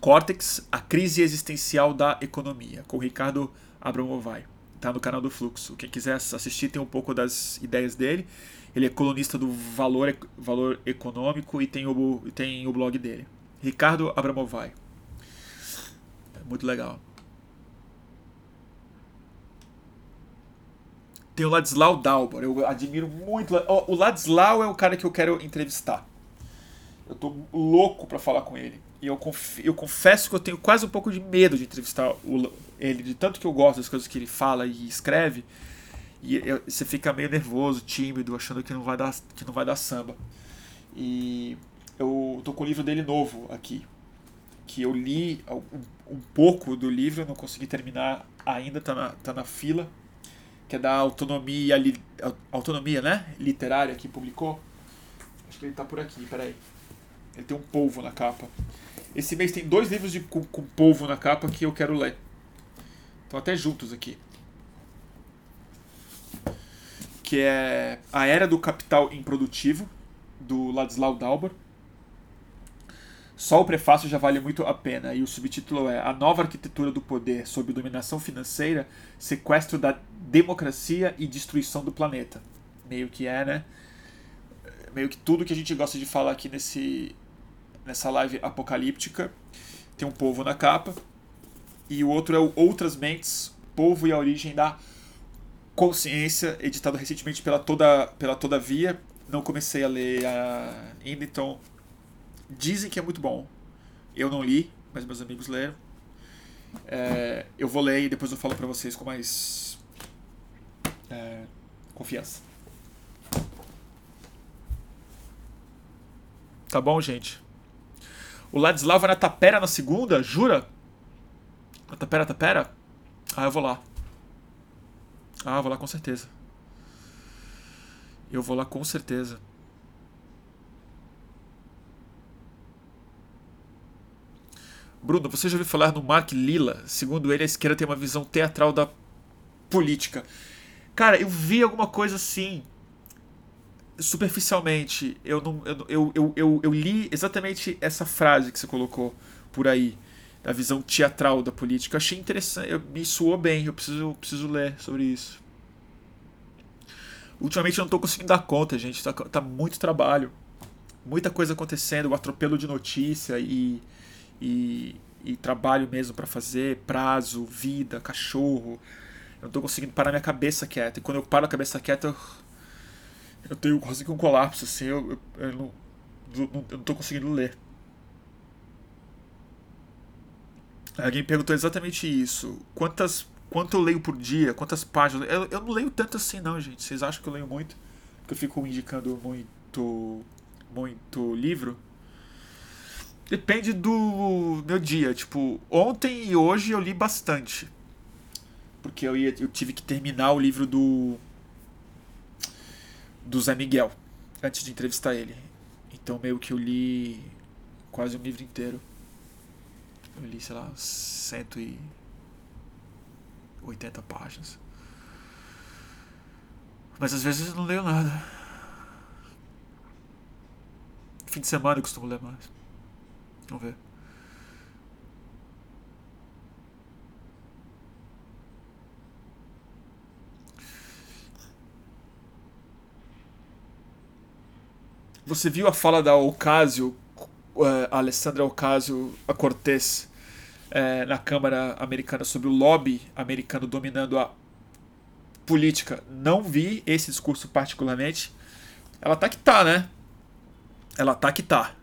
Speaker 1: Cortex, a crise existencial da economia, com o Ricardo Abramovay. Tá no canal do Fluxo. Quem quiser assistir tem um pouco das ideias dele. Ele é colunista do Valor, Valor Econômico e tem o, tem o blog dele. Ricardo Abramovay. É muito legal. Tem o Ladislau Dalbor, eu admiro muito. O Ladislau é o cara que eu quero entrevistar. Eu tô louco para falar com ele. E eu, conf... eu confesso que eu tenho quase um pouco de medo de entrevistar o... ele, de tanto que eu gosto das coisas que ele fala e escreve. E eu... você fica meio nervoso, tímido, achando que não vai dar, que não vai dar samba. E eu tô com o livro dele novo aqui. Que eu li um, um pouco do livro, não consegui terminar ainda, tá na, tá na fila que é da autonomia, li, autonomia, né? Literária que publicou. Acho que ele tá por aqui, peraí. Ele tem um polvo na capa. Esse mês tem dois livros de, com, com polvo na capa que eu quero ler. Estão até juntos aqui. Que é A Era do Capital Improdutivo, do Ladislau Dauber. Só o prefácio já vale muito a pena, e o subtítulo é A Nova Arquitetura do Poder sob Dominação Financeira, Sequestro da Democracia e Destruição do Planeta. Meio que é, né? Meio que tudo que a gente gosta de falar aqui nesse, nessa live apocalíptica. Tem um povo na capa. E o outro é o Outras Mentes, Povo e a Origem da Consciência, editado recentemente pela Toda, pela Todavia. Não comecei a ler ainda, então Dizem que é muito bom. Eu não li, mas meus amigos leram. É, eu vou ler e depois eu falo para vocês com mais é, confiança. Tá bom, gente? O Ladislau vai na Tapera na segunda? Jura? Na Tapera, Tapera? Ah, eu vou lá. Ah, eu vou lá com certeza. Eu vou lá com certeza. Bruno, você já ouviu falar no Mark Lilla? Segundo ele, a esquerda tem uma visão teatral da política. Cara, eu vi alguma coisa assim. Superficialmente. Eu, não, eu, eu, eu, eu, eu li exatamente essa frase que você colocou por aí. Da visão teatral da política. Eu achei interessante. Eu, me soou bem. Eu preciso, preciso ler sobre isso. Ultimamente eu não estou conseguindo dar conta, gente. Tá, tá muito trabalho. Muita coisa acontecendo. O atropelo de notícia e e, e trabalho mesmo para fazer, prazo, vida, cachorro. Eu não tô conseguindo parar minha cabeça quieta. E quando eu paro a cabeça quieta, eu, eu tenho quase que um colapso, assim, eu, eu, eu não, eu não tô conseguindo ler. Alguém perguntou exatamente isso. Quantas, quanto eu leio por dia? Quantas páginas? Eu, eu não leio tanto assim, não, gente. Vocês acham que eu leio muito? Porque eu fico indicando muito, muito livro? Depende do meu dia. Tipo, ontem e hoje eu li bastante. Porque eu, ia, eu tive que terminar o livro do. Do Zé Miguel. Antes de entrevistar ele. Então meio que eu li quase um livro inteiro. Eu li, sei lá, 180 páginas. Mas às vezes eu não leio nada. Fim de semana eu costumo ler mais. Vamos ver. Você viu a fala da Ocasio, uh, Alessandra Ocasio a Cortez, uh, na Câmara Americana sobre o lobby americano dominando a política? Não vi esse discurso particularmente. Ela tá que tá, né? Ela tá que tá.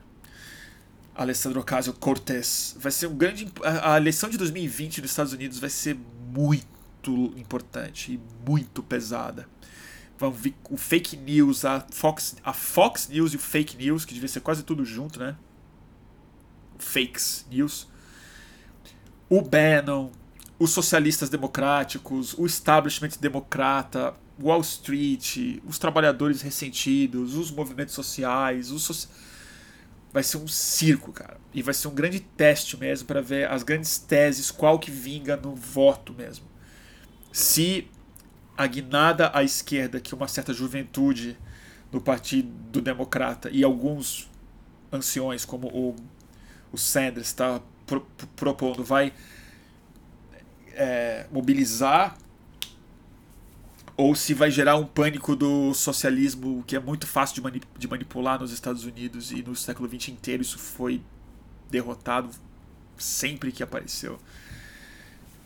Speaker 1: Alessandro Ocasio-Cortez. Vai ser um grande. A eleição de 2020 nos Estados Unidos vai ser muito importante e muito pesada. Vamos ver o fake news, a Fox, a Fox News e o fake news, que devia ser quase tudo junto, né? Fakes news. O Bannon, os socialistas democráticos, o establishment democrata, Wall Street, os trabalhadores ressentidos, os movimentos sociais, os socialistas vai ser um circo, cara. E vai ser um grande teste mesmo para ver as grandes teses, qual que vinga no voto mesmo. Se a guinada à esquerda, que uma certa juventude no Partido Democrata e alguns anciões, como o, o Sanders está pro, propondo, vai é, mobilizar ou se vai gerar um pânico do socialismo que é muito fácil de, mani de manipular nos Estados Unidos e no século XX inteiro isso foi derrotado sempre que apareceu.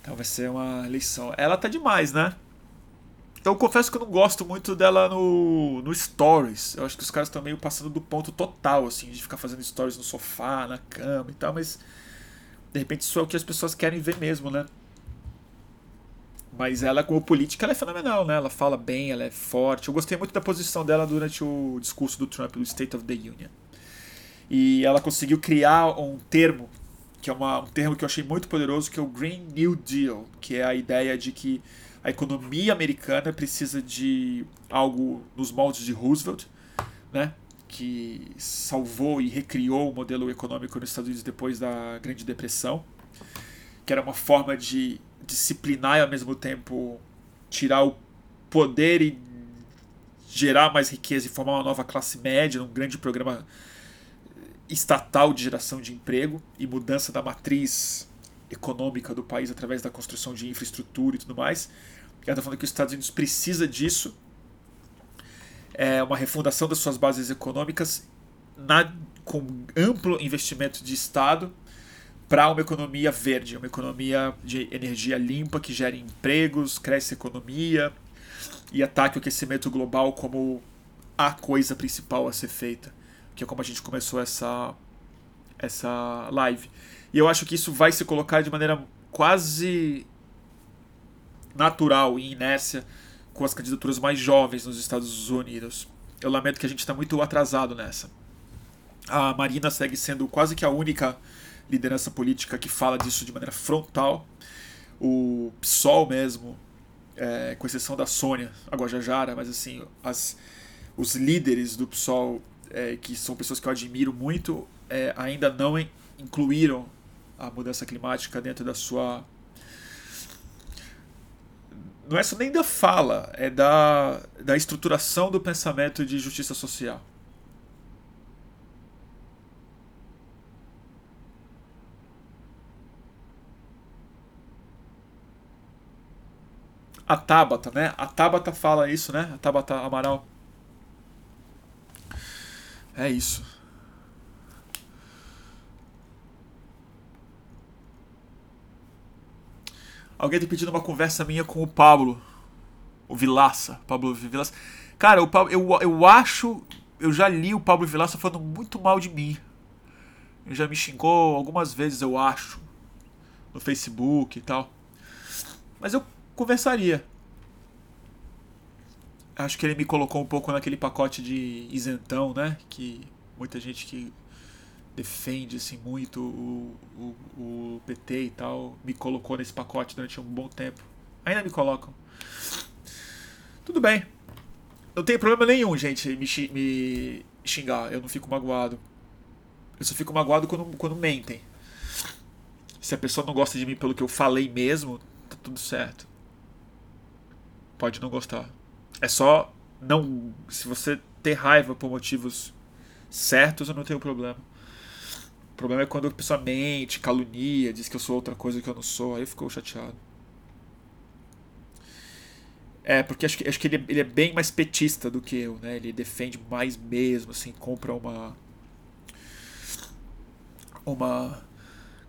Speaker 1: Então vai ser uma lição. Ela tá demais, né? Então eu confesso que eu não gosto muito dela no, no Stories. Eu acho que os caras estão meio passando do ponto total, assim, de ficar fazendo stories no sofá, na cama e tal, mas de repente isso é o que as pessoas querem ver mesmo, né? Mas ela, como política, ela é fenomenal, né? Ela fala bem, ela é forte. Eu gostei muito da posição dela durante o discurso do Trump, o State of the Union. E ela conseguiu criar um termo, que é uma, um termo que eu achei muito poderoso, que é o Green New Deal, que é a ideia de que a economia americana precisa de algo nos moldes de Roosevelt, né? que salvou e recriou o modelo econômico nos Estados Unidos depois da Grande Depressão, que era uma forma de disciplinar e ao mesmo tempo tirar o poder e gerar mais riqueza e formar uma nova classe média num grande programa estatal de geração de emprego e mudança da matriz econômica do país através da construção de infraestrutura e tudo mais. Ela está falando que os Estados Unidos precisa disso. É uma refundação das suas bases econômicas na, com amplo investimento de Estado para uma economia verde, uma economia de energia limpa que gere empregos, cresce a economia e ataque o aquecimento global como a coisa principal a ser feita, que é como a gente começou essa essa live. E eu acho que isso vai se colocar de maneira quase natural e inércia com as candidaturas mais jovens nos Estados Unidos. Eu lamento que a gente está muito atrasado nessa. A Marina segue sendo quase que a única liderança política que fala disso de maneira frontal. O PSOL mesmo, é, com exceção da Sônia, a Guajajara, mas assim, as, os líderes do PSOL, é, que são pessoas que eu admiro muito, é, ainda não incluíram a mudança climática dentro da sua. Não é só nem da fala, é da, da estruturação do pensamento de justiça social. A Tabata, né? A Tabata fala isso, né? A Tabata Amaral. É isso. Alguém tem pedido uma conversa minha com o Pablo. O Vilaça. Pablo Vilaça. Cara, o Pablo, eu, eu acho. Eu já li o Pablo Vilaça falando muito mal de mim. Ele já me xingou algumas vezes, eu acho. No Facebook e tal. Mas eu conversaria. Acho que ele me colocou um pouco naquele pacote de isentão, né? Que muita gente que defende assim muito o, o, o PT e tal me colocou nesse pacote durante um bom tempo. Ainda me colocam. Tudo bem. Não tem problema nenhum, gente, me, me xingar. Eu não fico magoado. Eu só fico magoado quando, quando mentem. Se a pessoa não gosta de mim pelo que eu falei mesmo, tá tudo certo pode não gostar. É só não. Se você ter raiva por motivos certos, eu não tenho problema. O problema é quando a pessoa mente, calunia, diz que eu sou outra coisa que eu não sou, aí ficou chateado. É, porque acho que, acho que ele, ele é bem mais petista do que eu, né? Ele defende mais mesmo, assim, compra uma. Uma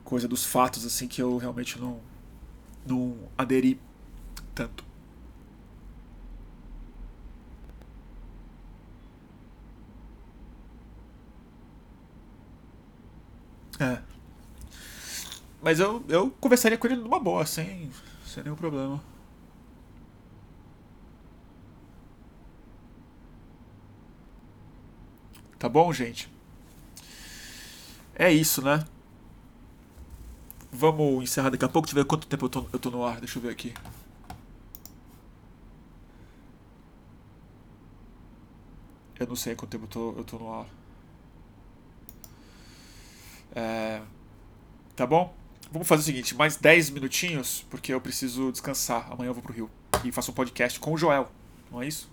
Speaker 1: coisa dos fatos, assim, que eu realmente não. Não aderi tanto. É. Mas eu, eu conversaria com ele numa boa, sem, sem nenhum problema. Tá bom, gente? É isso, né? Vamos encerrar daqui a pouco. Deixa eu ver quanto tempo eu tô, eu tô no ar. Deixa eu ver aqui. Eu não sei quanto tempo eu tô, eu tô no ar. É, tá bom? Vamos fazer o seguinte, mais 10 minutinhos, porque eu preciso descansar. Amanhã eu vou pro Rio. E faço um podcast com o Joel. Não é isso?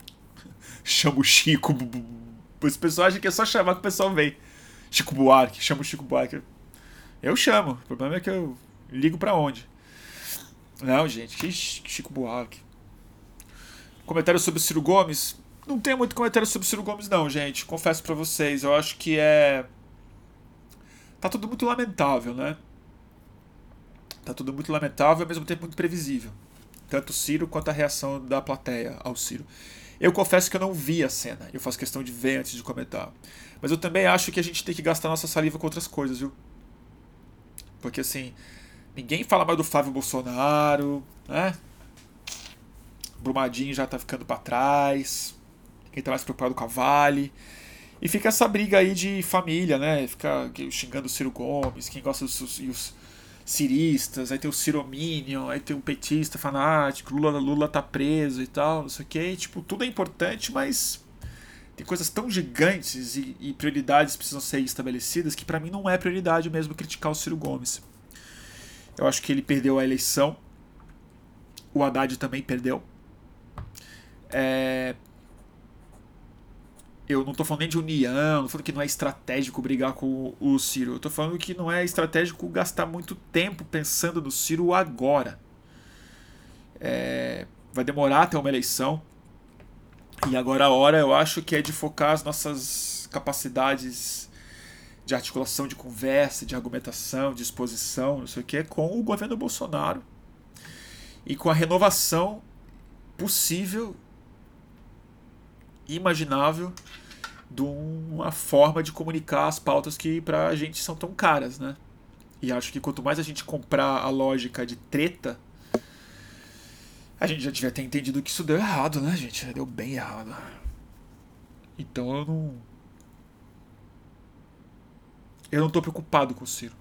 Speaker 1: Chamo o Chico. Esse pessoal acha que é só chamar que o pessoal vem. Chico Buarque, chama o Chico Buarque. Eu chamo. O problema é que eu ligo para onde? Não, gente, que Chico Buarque. Comentário sobre o Ciro Gomes. Não tem muito comentário sobre o Ciro Gomes, não, gente. Confesso para vocês. Eu acho que é tá tudo muito lamentável, né? Tá tudo muito lamentável e ao mesmo tempo muito previsível. Tanto o Ciro quanto a reação da plateia ao Ciro. Eu confesso que eu não vi a cena, eu faço questão de ver antes de comentar. Mas eu também acho que a gente tem que gastar nossa saliva com outras coisas, viu? Porque assim, ninguém fala mais do Flávio Bolsonaro, né? Brumadinho já tá ficando para trás. Quem tá mais preocupado com a Vale. E fica essa briga aí de família, né? Fica xingando o Ciro Gomes, quem gosta dos os ciristas, aí tem o Cirominion, aí tem o petista fanático, Lula, Lula tá preso e tal, não sei o que. Tipo, tudo é importante, mas tem coisas tão gigantes e, e prioridades precisam ser estabelecidas que para mim não é prioridade mesmo criticar o Ciro Gomes. Eu acho que ele perdeu a eleição. O Haddad também perdeu. É... Eu não tô falando nem de união, não falando que não é estratégico brigar com o Ciro. Eu tô falando que não é estratégico gastar muito tempo pensando no Ciro agora. É... Vai demorar até uma eleição. E agora a hora eu acho que é de focar as nossas capacidades de articulação de conversa, de argumentação, de exposição, não sei o que, com o governo Bolsonaro e com a renovação possível, imaginável, de uma forma de comunicar as pautas que para a gente são tão caras, né? E acho que quanto mais a gente comprar a lógica de treta, a gente já devia ter entendido que isso deu errado, né, gente? Deu bem errado. Então eu não eu não estou preocupado com o Ciro.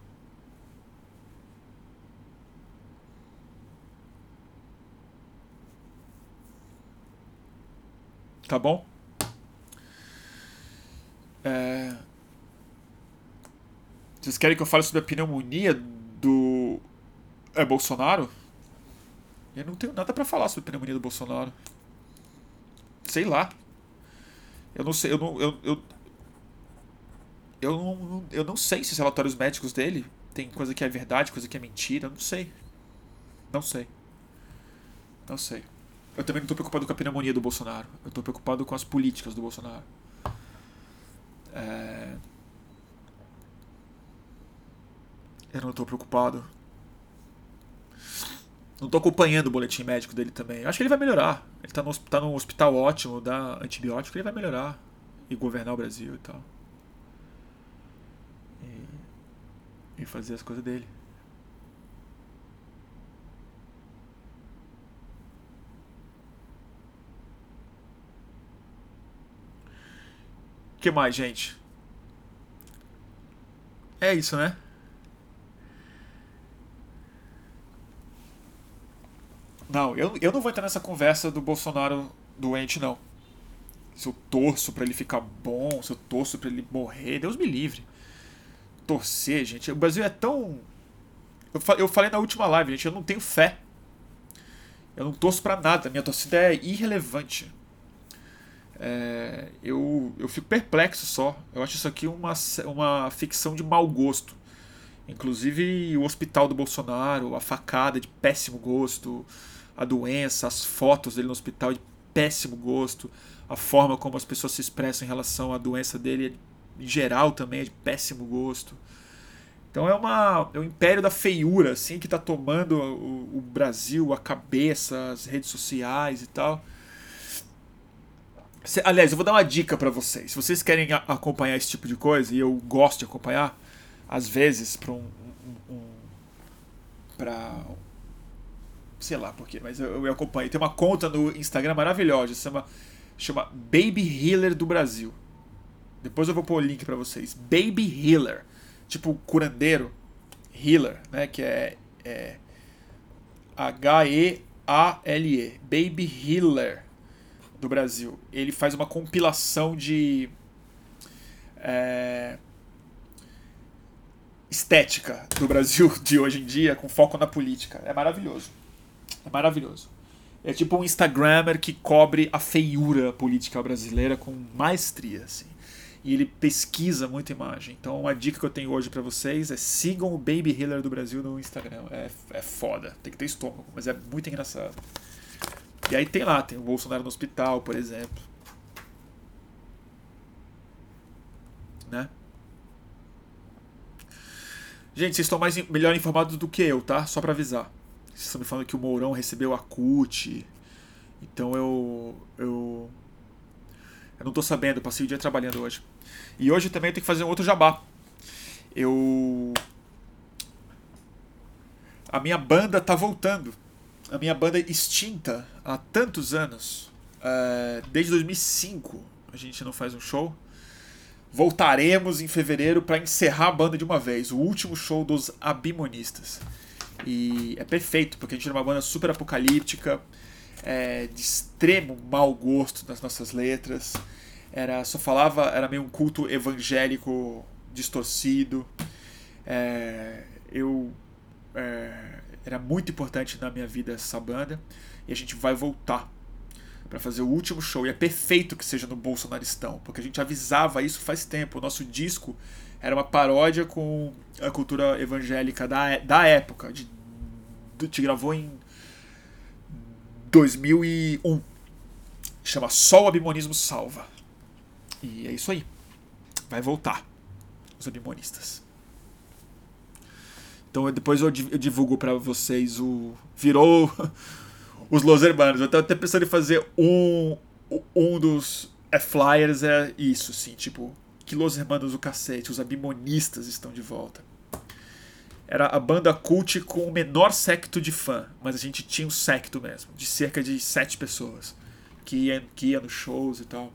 Speaker 1: Tá bom? É... Vocês querem que eu fale sobre a pneumonia do é, Bolsonaro? Eu não tenho nada para falar sobre a pneumonia do Bolsonaro. Sei lá. Eu não sei, eu não, eu, eu, eu não, eu não sei se os relatórios médicos dele tem coisa que é verdade, coisa que é mentira, eu não sei. Não sei. Não sei. Eu também não estou preocupado com a pneumonia do Bolsonaro. Eu estou preocupado com as políticas do Bolsonaro. É... Eu não estou preocupado. Não estou acompanhando o boletim médico dele também. Eu acho que ele vai melhorar. Ele está no, tá num hospital ótimo, dá antibiótico, ele vai melhorar. E governar o Brasil e tal. e fazer as coisas dele. Que mais, gente? É isso, né? Não, eu, eu não vou entrar nessa conversa do Bolsonaro doente, não. Se eu torço para ele ficar bom, se eu torço para ele morrer, Deus me livre torcer, gente. O Brasil é tão. Eu, falei na última live, gente, eu não tenho fé. Eu não torço para nada. Minha torcida é irrelevante. É, eu, eu fico perplexo só. Eu acho isso aqui uma, uma ficção de mau gosto. Inclusive o hospital do Bolsonaro, a facada de péssimo gosto, a doença, as fotos dele no hospital de péssimo gosto, a forma como as pessoas se expressam em relação à doença dele é em geral também é de péssimo gosto. Então é uma é um império da feiura assim que está tomando o, o, Brasil, a cabeça, as redes sociais e tal. Aliás, eu vou dar uma dica para vocês. Se vocês querem a, acompanhar esse tipo de coisa e eu gosto de acompanhar, às vezes para um, um, um para sei lá por quê, mas eu, eu acompanho. Tem uma conta no Instagram maravilhosa, chama chama Baby Healer do Brasil. Depois eu vou pôr o link para vocês. Baby Healer. Tipo curandeiro. Healer, né? Que é, é H-E-A-L-E. Baby Healer do Brasil. Ele faz uma compilação de. É, estética do Brasil de hoje em dia, com foco na política. É maravilhoso. É maravilhoso. É tipo um Instagrammer que cobre a feiura política brasileira com maestria, assim e ele pesquisa muita imagem. Então a dica que eu tenho hoje para vocês é sigam o Baby Healer do Brasil no Instagram. É, é foda, tem que ter estômago, mas é muito engraçado. E aí tem lá, tem o Bolsonaro no hospital, por exemplo. Né? Gente, vocês estão mais melhor informados do que eu, tá? Só para avisar. Vocês estão me falando que o Mourão recebeu a CUT. Então eu eu eu não tô sabendo, passei o dia trabalhando hoje. E hoje também eu tenho que fazer um outro jabá. Eu. A minha banda tá voltando. A minha banda extinta há tantos anos. Uh, desde 2005 a gente não faz um show. Voltaremos em fevereiro para encerrar a banda de uma vez. O último show dos Abimonistas. E é perfeito, porque a gente é uma banda super apocalíptica é, de extremo mau gosto nas nossas letras. Era só falava, era meio um culto evangélico distorcido. É, eu é, era muito importante na minha vida essa banda. E a gente vai voltar para fazer o último show. E é perfeito que seja no Bolsonaristão, porque a gente avisava isso faz tempo. O nosso disco era uma paródia com a cultura evangélica da, da época. De, te gravou em 2001. Chama Só o Abimonismo Salva. E é isso aí. Vai voltar. Os abimonistas. Então depois eu divulgo para vocês o. Virou os Los Hermanos. Eu tava até pensando em fazer um. Um dos é, flyers é isso, sim. Tipo, que Los Hermanos o cacete, os abimonistas estão de volta. Era a banda cult com o menor secto de fã, mas a gente tinha um secto mesmo, de cerca de sete pessoas, que ia, que ia nos shows e tal.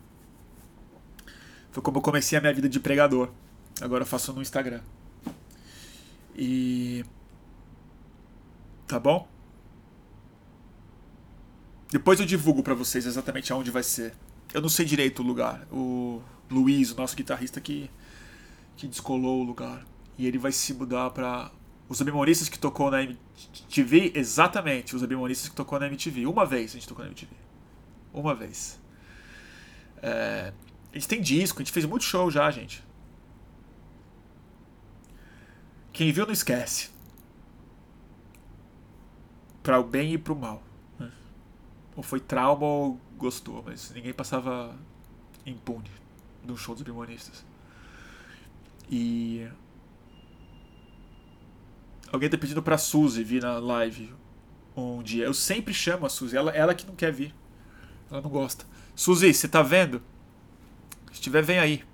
Speaker 1: Foi como eu comecei a minha vida de pregador. Agora eu faço no Instagram. E. Tá bom? Depois eu divulgo para vocês exatamente aonde vai ser. Eu não sei direito o lugar. O Luiz, o nosso guitarrista que que descolou o lugar. E ele vai se mudar para os abimoristas que tocou na MTV, exatamente, os abimoristas que tocou na MTV. Uma vez a gente tocou na MTV. Uma vez. É, a gente tem disco, a gente fez muito show já, gente. Quem viu não esquece. Para o bem e para o mal. Ou foi trauma ou gostou, mas ninguém passava impune no show dos bimonistas. E. Alguém tá pedindo pra Suzy vir na live um dia. Eu sempre chamo a Suzy, ela, ela que não quer vir. Ela não gosta. Suzy, você tá vendo? Se tiver, vem aí.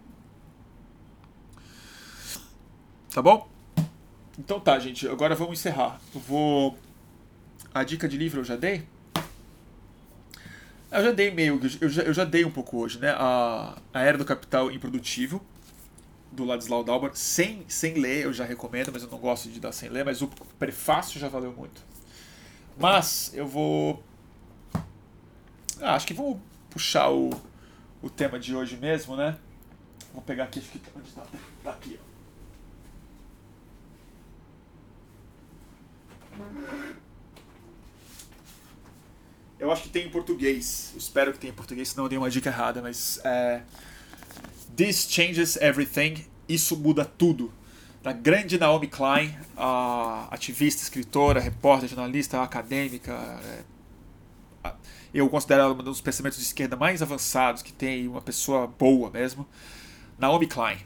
Speaker 1: Tá bom? Então tá, gente. Agora vamos encerrar. Eu vou. A dica de livro eu já dei? Eu já dei meio, eu já, eu já dei um pouco hoje, né? A, a Era do Capital Improdutivo, do Ladislau Dalbar, sem, sem ler, eu já recomendo, mas eu não gosto de dar sem ler, mas o prefácio já valeu muito. Mas eu vou. Ah, acho que vamos puxar o, o tema de hoje mesmo, né? Vou pegar aqui, acho que onde está? Tá aqui, ó. Eu acho que tem em português. espero que tenha em português, senão eu dei uma dica errada, mas. É, This changes everything. Isso muda tudo. Da grande Naomi Klein, ativista, escritora, repórter, jornalista, acadêmica. É, eu considero ela um dos pensamentos de esquerda mais avançados que tem, uma pessoa boa mesmo. Naomi Klein,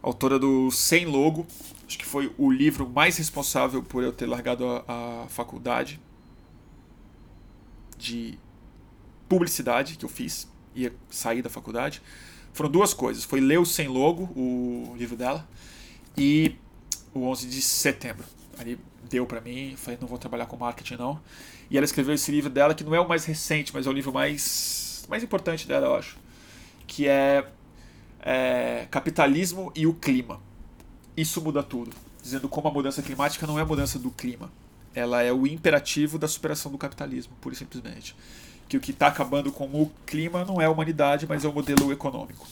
Speaker 1: autora do Sem Logo, acho que foi o livro mais responsável por eu ter largado a, a faculdade de publicidade que eu fiz, ia sair da faculdade, foram duas coisas. Foi ler o Sem Logo, o livro dela, e o 11 de setembro. Ali deu para mim, falei, não vou trabalhar com marketing não. E ela escreveu esse livro dela, que não é o mais recente, mas é o livro mais, mais importante dela, eu acho. Que é, é Capitalismo e o Clima. Isso muda tudo. Dizendo como a mudança climática não é a mudança do clima, ela é o imperativo da superação do capitalismo, pura e simplesmente. Que o que está acabando com o clima não é a humanidade, mas é o modelo econômico.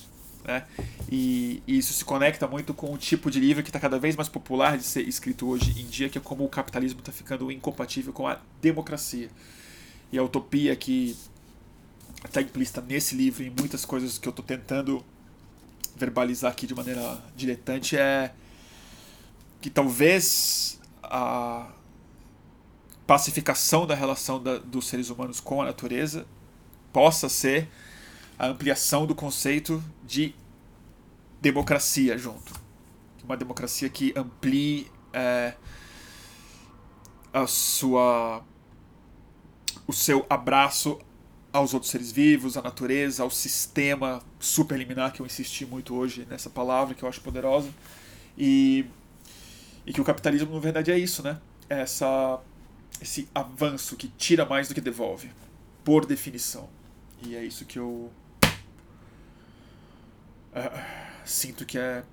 Speaker 1: Né? E, e isso se conecta muito com o tipo de livro que está cada vez mais popular de ser escrito hoje em dia, que é como o capitalismo está ficando incompatível com a democracia. E a utopia que está implícita nesse livro e em muitas coisas que eu estou tentando verbalizar aqui de maneira diletante é que talvez a pacificação da relação da, dos seres humanos com a natureza possa ser a ampliação do conceito de democracia junto. Uma democracia que amplie é, a sua o seu abraço aos outros seres vivos, à natureza, ao sistema superliminar que eu insisti muito hoje nessa palavra que eu acho poderosa e e que o capitalismo na verdade é isso, né? É essa esse avanço que tira mais do que devolve, por definição. E é isso que eu uh, sinto que é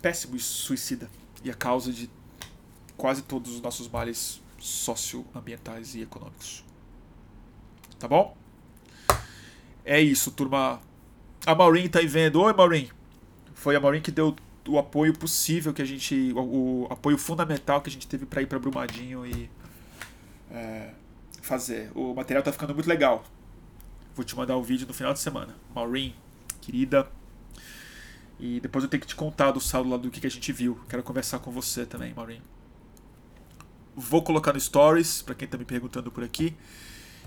Speaker 1: péssimo e suicida e a causa de quase todos os nossos males socioambientais e econômicos. Tá bom? É isso, turma. A Maureen tá aí vendo. Oi, Maureen. Foi a Maureen que deu o apoio possível que a gente. O, o apoio fundamental que a gente teve para ir para Brumadinho e é, fazer. O material tá ficando muito legal. Vou te mandar o um vídeo no final de semana. Maureen, querida. E depois eu tenho que te contar do saldo lá do que, que a gente viu. Quero conversar com você também, Maureen. Vou colocar no Stories, para quem tá me perguntando por aqui.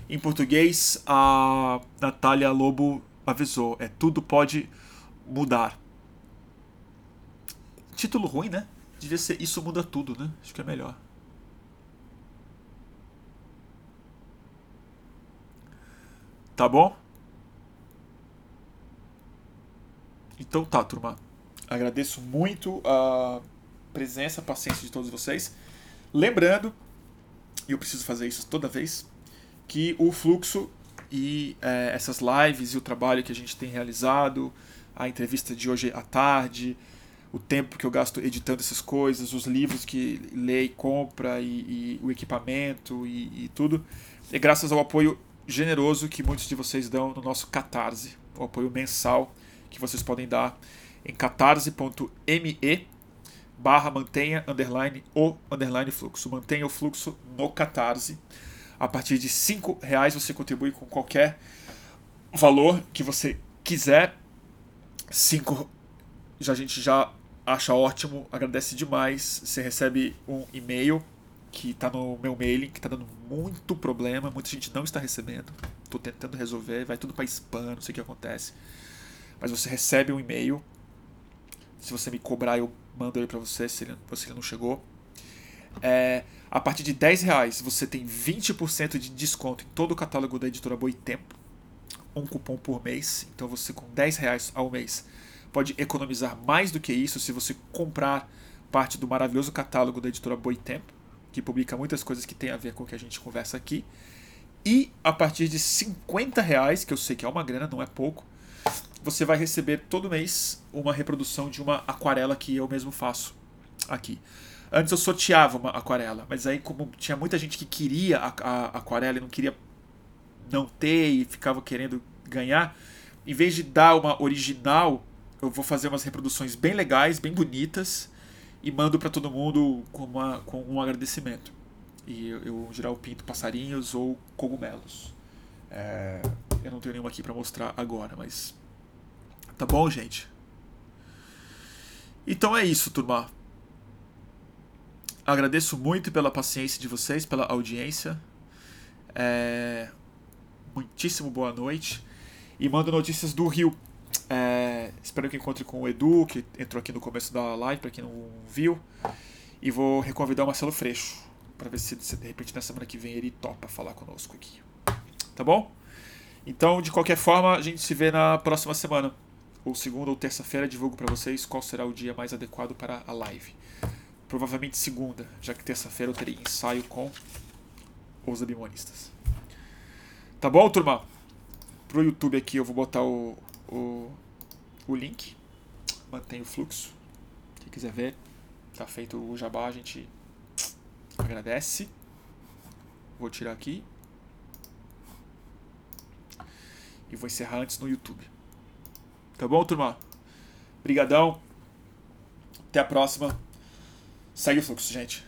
Speaker 1: Em português, a Natália Lobo avisou: é tudo pode mudar. Título ruim, né? Devia ser Isso Muda Tudo, né? Acho que é melhor. Tá bom? Então tá, turma. Agradeço muito a presença, a paciência de todos vocês. Lembrando, e eu preciso fazer isso toda vez, que o fluxo e é, essas lives e o trabalho que a gente tem realizado, a entrevista de hoje à tarde, o tempo que eu gasto editando essas coisas, os livros que lê e compra e, e o equipamento e, e, tudo, é graças ao apoio generoso que muitos de vocês dão no nosso Catarse, o apoio mensal que vocês podem dar em catarse.me barra mantenha underline o underline fluxo. Mantenha o fluxo no Catarse. A partir de cinco reais você contribui com qualquer valor que você quiser. Cinco já a gente já acha ótimo, agradece demais. Você recebe um e-mail que está no meu mailing, que está dando muito problema, muita gente não está recebendo. Estou tentando resolver, vai tudo para spam, não sei o que acontece. Mas você recebe um e-mail. Se você me cobrar, eu mando ele para você se ele, se ele não chegou. É, a partir de 10 reais você tem 20% de desconto em todo o catálogo da editora Boitempo. Um cupom por mês. Então você com 10 reais ao mês pode economizar mais do que isso se você comprar parte do maravilhoso catálogo da editora Boitempo que publica muitas coisas que tem a ver com o que a gente conversa aqui. E a partir de 50 reais, que eu sei que é uma grana, não é pouco, você vai receber todo mês uma reprodução de uma aquarela que eu mesmo faço aqui. Antes eu sorteava uma aquarela, mas aí como tinha muita gente que queria a, a aquarela e não queria não ter e ficava querendo ganhar, em vez de dar uma original, eu vou fazer umas reproduções bem legais, bem bonitas, e mando para todo mundo com, uma, com um agradecimento. E eu, eu geral pinto passarinhos ou cogumelos. É, eu não tenho nenhuma aqui para mostrar agora, mas tá bom, gente. Então é isso, turma. Agradeço muito pela paciência de vocês, pela audiência. É... Muitíssimo boa noite. E mando notícias do Rio. É, espero que encontre com o Edu, que entrou aqui no começo da live, para quem não viu. E vou reconvidar o Marcelo Freixo, para ver se, se, de repente na semana que vem ele topa falar conosco aqui. Tá bom? Então, de qualquer forma, a gente se vê na próxima semana. Ou segunda ou terça-feira, divulgo para vocês qual será o dia mais adequado para a live. Provavelmente segunda, já que terça-feira eu terei ensaio com os abimonistas. Tá bom, turma? Pro YouTube aqui eu vou botar o, o o link, mantém o fluxo. Quem quiser ver, tá feito o jabá, a gente agradece. Vou tirar aqui. E vou encerrar antes no YouTube. Tá bom, turma? Obrigadão. Até a próxima. Segue o fluxo, gente.